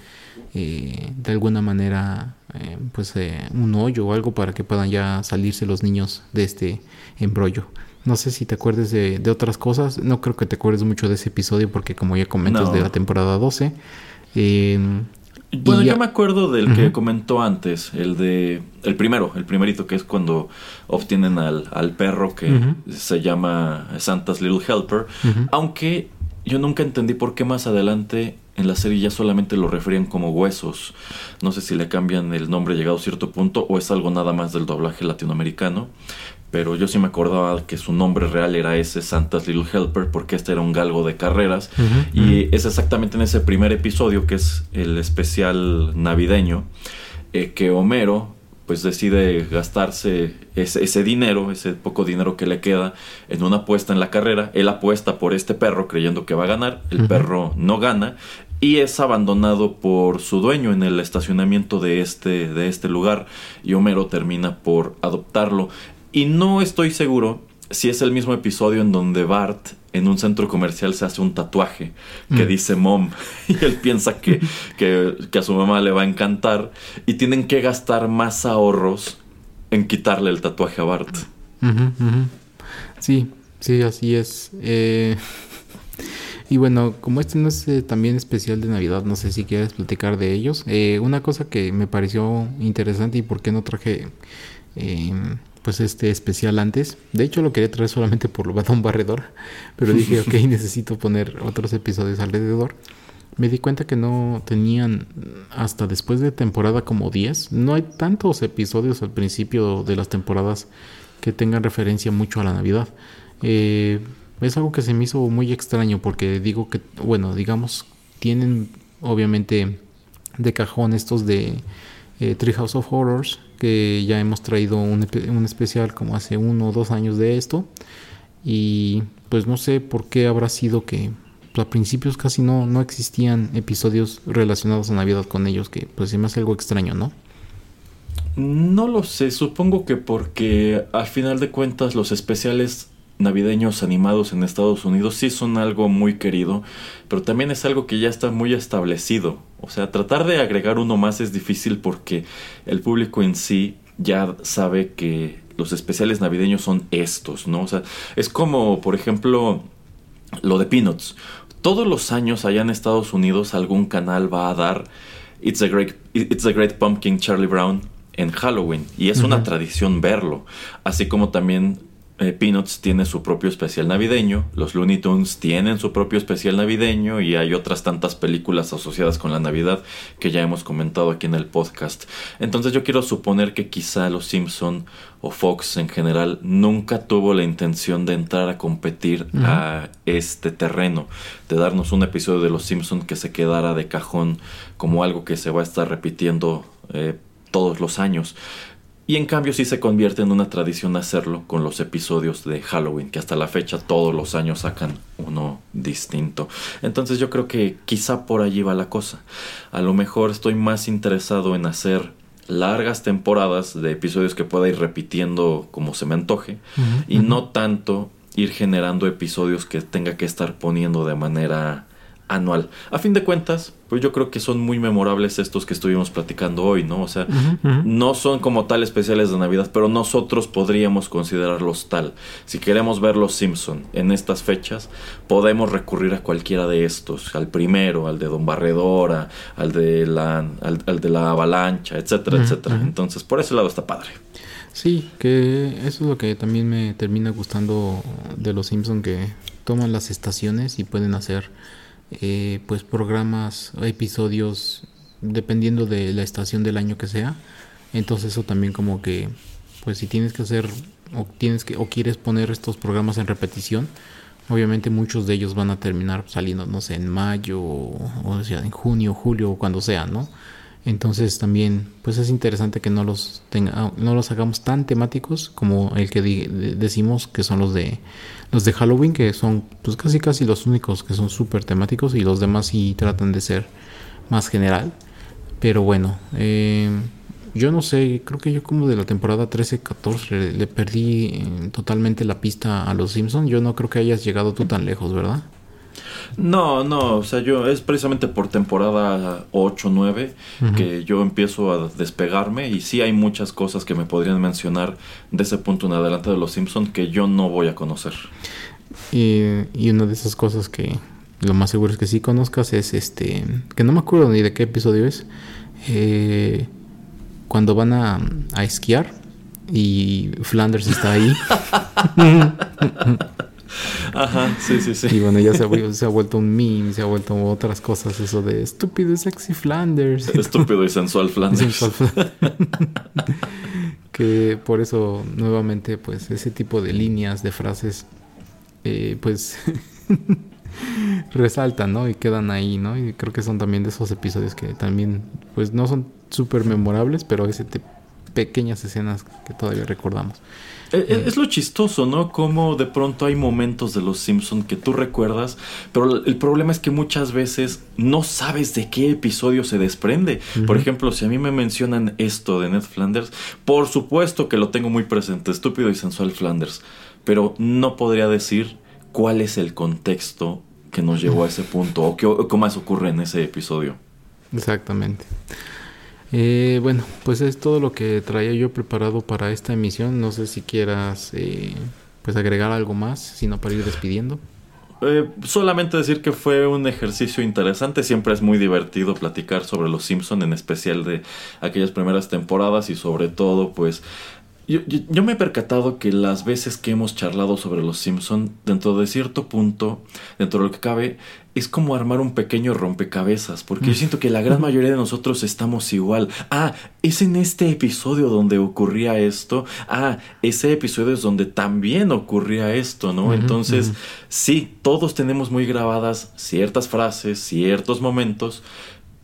eh, de alguna manera eh, pues eh, un hoyo o algo para que puedan ya salirse los niños de este embrollo. No sé si te acuerdes de, otras cosas, no creo que te acuerdes mucho de ese episodio porque como ya comentas de la temporada 12, bueno, yo me acuerdo del que comentó antes, el de. El primero, el primerito, que es cuando obtienen al, al perro que se llama Santa's Little Helper. Aunque yo nunca entendí por qué más adelante en la serie ya solamente lo referían como huesos. No sé si le cambian el nombre llegado a cierto punto o es algo nada más del doblaje latinoamericano pero yo sí me acordaba que su nombre real era ese Santa's Little Helper porque este era un galgo de carreras. Y es exactamente en ese primer episodio que es el especial navideño eh, que Homero pues decide gastarse ese, ese, dinero, ese poco dinero que le queda en una apuesta en la carrera. Él apuesta por este perro creyendo que va a ganar, el perro no gana y es abandonado por su dueño en el estacionamiento de este, de este lugar. Y Homero termina por adoptarlo. Y no estoy seguro si es el mismo episodio en donde Bart en un centro comercial se hace un tatuaje que mm. dice mom <laughs> y él piensa que, que, a su mamá le va a encantar y tienen que gastar más ahorros en quitarle el tatuaje a Bart. Sí, sí, así es. Eh, <laughs> y bueno, como este no es eh, también especial de Navidad, no sé si quieres platicar de ellos. Eh, una cosa que me pareció interesante y por qué no traje eh, pues este especial antes. De hecho lo quería traer solamente por lo batón barredor, pero dije, <laughs> ok, necesito poner otros episodios alrededor. Me di cuenta que no tenían hasta después de temporada como 10. No hay tantos episodios al principio de las temporadas que tengan referencia mucho a la Navidad. Eh, es algo que se me hizo muy extraño porque digo que, bueno, digamos, tienen obviamente de cajón estos de eh, Treehouse of Horrors, que ya hemos traído un, un, especial como hace uno o dos años de esto. Y pues no sé por qué habrá sido que pues, a principios casi no, no existían episodios relacionados a Navidad con ellos, que pues se me hace algo extraño, ¿no? No lo sé, supongo que porque al final de cuentas los especiales navideños animados en Estados Unidos sí son algo muy querido, pero también es algo que ya está muy establecido. O sea, tratar de agregar uno más es difícil porque el público en sí ya sabe que los especiales navideños son estos, ¿no? O sea, es como, por ejemplo, lo de Peanuts. Todos los años allá en Estados Unidos algún canal va a dar It's a Great, It's a Great Pumpkin Charlie Brown en Halloween y es una tradición verlo, así como también eh, Peanuts tiene su propio especial navideño, los Looney Tunes tienen su propio especial navideño y hay otras tantas películas asociadas con la Navidad que ya hemos comentado aquí en el podcast. Entonces yo quiero suponer que quizá los Simpson o Fox en general nunca tuvo la intención de entrar a competir a este terreno, de darnos un episodio de los Simpson que se quedara de cajón como algo que se va a estar repitiendo eh, todos los años. Y en cambio sí se convierte en una tradición hacerlo con los episodios de Halloween, que hasta la fecha todos los años sacan uno distinto. Entonces yo creo que quizá por allí va la cosa. A lo mejor estoy más interesado en hacer largas temporadas de episodios que pueda ir repitiendo como se me antoje y no tanto ir generando episodios que tenga que estar poniendo de manera anual. A fin de cuentas, pues yo creo que son muy memorables estos que estuvimos platicando hoy, ¿no? O sea, no son como tal especiales de Navidad, pero nosotros podríamos considerarlos tal. Si queremos ver los Simpson en estas fechas, podemos recurrir a cualquiera de estos, al primero, al de Don Barredora, al de la, al, de la avalancha, etcétera, etcétera. Entonces, por ese lado está padre. Sí, que eso es lo que también me termina gustando de los Simpson que toman las estaciones y pueden hacer eh, pues programas, episodios, dependiendo de la estación del año que sea. Entonces eso también como que, pues si tienes que hacer o tienes que o quieres poner estos programas en repetición, obviamente muchos de ellos van a terminar saliendo, no sé, en mayo o, sea, en junio, julio, o cuando sea, ¿no? Entonces también, pues es interesante que no los tenga, no los hagamos tan temáticos como el que decimos que son los de los de Halloween, que son pues casi casi los únicos que son súper temáticos y los demás sí tratan de ser más general. Pero bueno, eh, yo no sé, creo que yo como de la temporada 13-14 le, perdí eh, totalmente la pista a los Simpsons. Yo no creo que hayas llegado tú tan lejos, ¿verdad? No, no, o sea, yo es precisamente por temporada 8, 9 que yo empiezo a despegarme y sí hay muchas cosas que me podrían mencionar de ese punto en adelante de los Simpsons que yo no voy a conocer. Y, y una de esas cosas que lo más seguro es que sí conozcas es este, que no me acuerdo ni de qué episodio es, eh, cuando van a, a esquiar y Flanders está ahí. <laughs> <laughs> Ajá, sí, sí, sí. Y bueno, ya se ha, se ha, vuelto un meme, se ha vuelto otras cosas, eso de estúpido y sexy Flanders. <laughs> Estúpido y sensual Flanders. <laughs> que por eso, nuevamente, pues ese tipo de líneas, de frases, eh, pues <laughs> resaltan, ¿no? Y quedan ahí, ¿no? Y creo que son también de esos episodios que también, pues no son súper memorables, pero ese pequeñas escenas que todavía recordamos. Eh, eh, es, lo chistoso, ¿no? Como de pronto hay momentos de Los Simpson que tú recuerdas, pero el problema es que muchas veces no sabes de qué episodio se desprende. Por ejemplo, si a mí me mencionan esto de Ned Flanders, por supuesto que lo tengo muy presente, estúpido y sensual Flanders, pero no podría decir cuál es el contexto que nos llevó a ese punto o qué, más ocurre en ese episodio. Exactamente. Eh, bueno, pues es todo lo que traía yo preparado para esta emisión. No sé si quieras eh, pues agregar algo más, sino para ir despidiendo. Eh, solamente decir que fue un ejercicio interesante. Siempre es muy divertido platicar sobre los Simpson, en especial de aquellas primeras temporadas y sobre todo, pues Yo, me he percatado que las veces que hemos charlado sobre los Simpson, dentro de cierto punto, dentro de lo que cabe, es como armar un pequeño rompecabezas, porque yo siento que la gran mayoría de nosotros estamos igual. Ah, es en este episodio donde ocurría esto. Ah, ese episodio es donde también ocurría esto, ¿no? Entonces, sí, todos tenemos muy grabadas ciertas frases, ciertos momentos,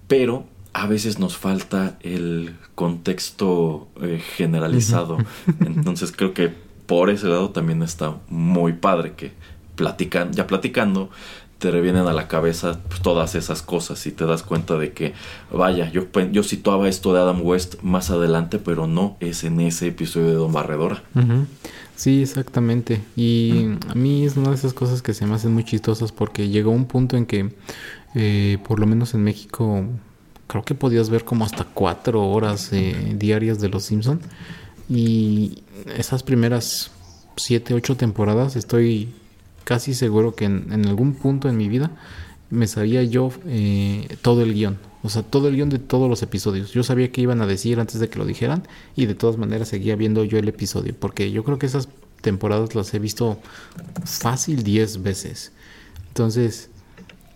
pero a veces nos falta el contexto eh, generalizado. <laughs> Entonces creo que por ese lado también está muy padre que platican, ya platicando te revienen a la cabeza pues, todas esas cosas y te das cuenta de que, vaya, yo, yo situaba esto de Adam West más adelante, pero no es en ese episodio de Don Barredora. Sí, exactamente. Y a mí es una de esas cosas que se me hacen muy chistosas porque llegó un punto en que, eh, por lo menos en México, creo que podías ver como hasta cuatro horas eh, diarias de Los Simpson y esas primeras siete, ocho temporadas estoy casi seguro que en, algún punto en mi vida me sabía yo eh, todo el guion. O sea, todo el guion de todos los episodios. Yo sabía que iban a decir antes de que lo dijeran y de todas maneras seguía viendo yo el episodio. Porque yo creo que esas temporadas las he visto fácil diez veces. Entonces,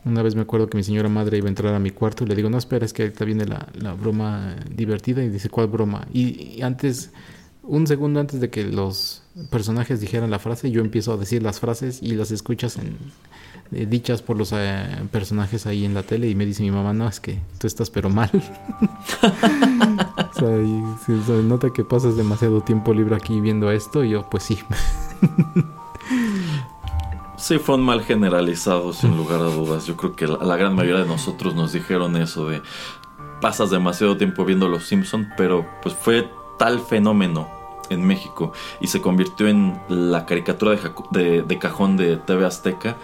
una vez me acuerdo que mi señora madre iba a entrar a mi cuarto y le digo, no, espera, es que ahorita viene la, la broma divertida y dice, ¿cuál broma? Y, antes, un segundo antes de que los personajes dijeran la frase, yo empiezo a decir las frases y las escuchas eh, dichas por los eh, personajes ahí en la tele y me dice mi mamá, no, es que tú estás pero mal. <laughs> o sea, nota que pasas demasiado tiempo libre aquí viendo esto y yo, pues sí. <laughs> Sí, fue un mal generalizado, sin lugar a dudas. Yo creo que la, gran mayoría de nosotros nos dijeron eso de pasas demasiado tiempo viendo Los Simpson, pero pues fue tal fenómeno en México y se convirtió en la caricatura de, cajón de TV Azteca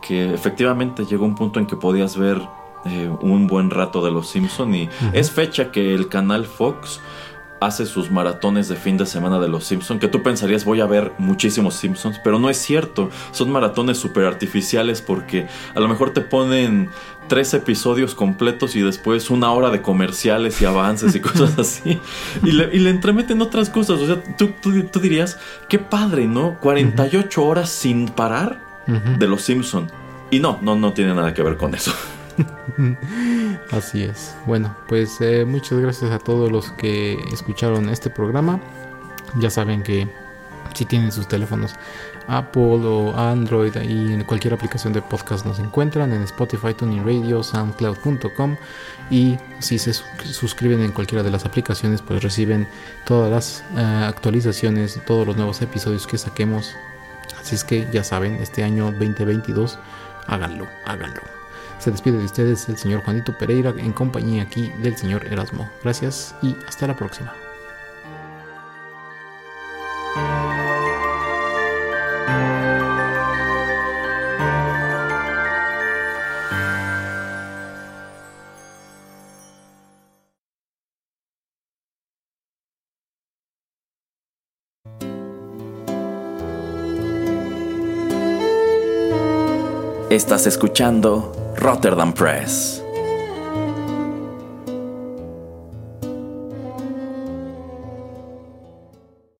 que efectivamente llegó un punto en que podías ver eh, un buen rato de Los Simpson y es fecha que el canal Fox hace sus maratones de fin de semana de los Simpsons, que tú pensarías voy a ver muchísimos Simpsons, pero no es cierto, son maratones súper artificiales porque a lo mejor te ponen tres episodios completos y después una hora de comerciales y avances y <laughs> cosas así, y le, y le entremeten otras cosas, o sea, tú, tú, dirías, qué padre, ¿no? 48 horas sin parar de los Simpsons. Y no, no, no tiene nada que ver con eso. <laughs> Así es. Bueno, pues eh, muchas gracias a todos los que escucharon este programa. Ya saben que si tienen sus teléfonos Apple o Android y en cualquier aplicación de podcast nos encuentran en Spotify, Tuning Radio, SoundCloud.com y si se suscriben en cualquiera de las aplicaciones pues reciben todas las eh, actualizaciones, todos los nuevos episodios que saquemos. Así es que ya saben, este año 2022 háganlo, háganlo. Se despide de ustedes el señor Juanito Pereira en compañía aquí del señor Erasmo. Gracias y hasta la próxima. Estás escuchando Rotterdam Press.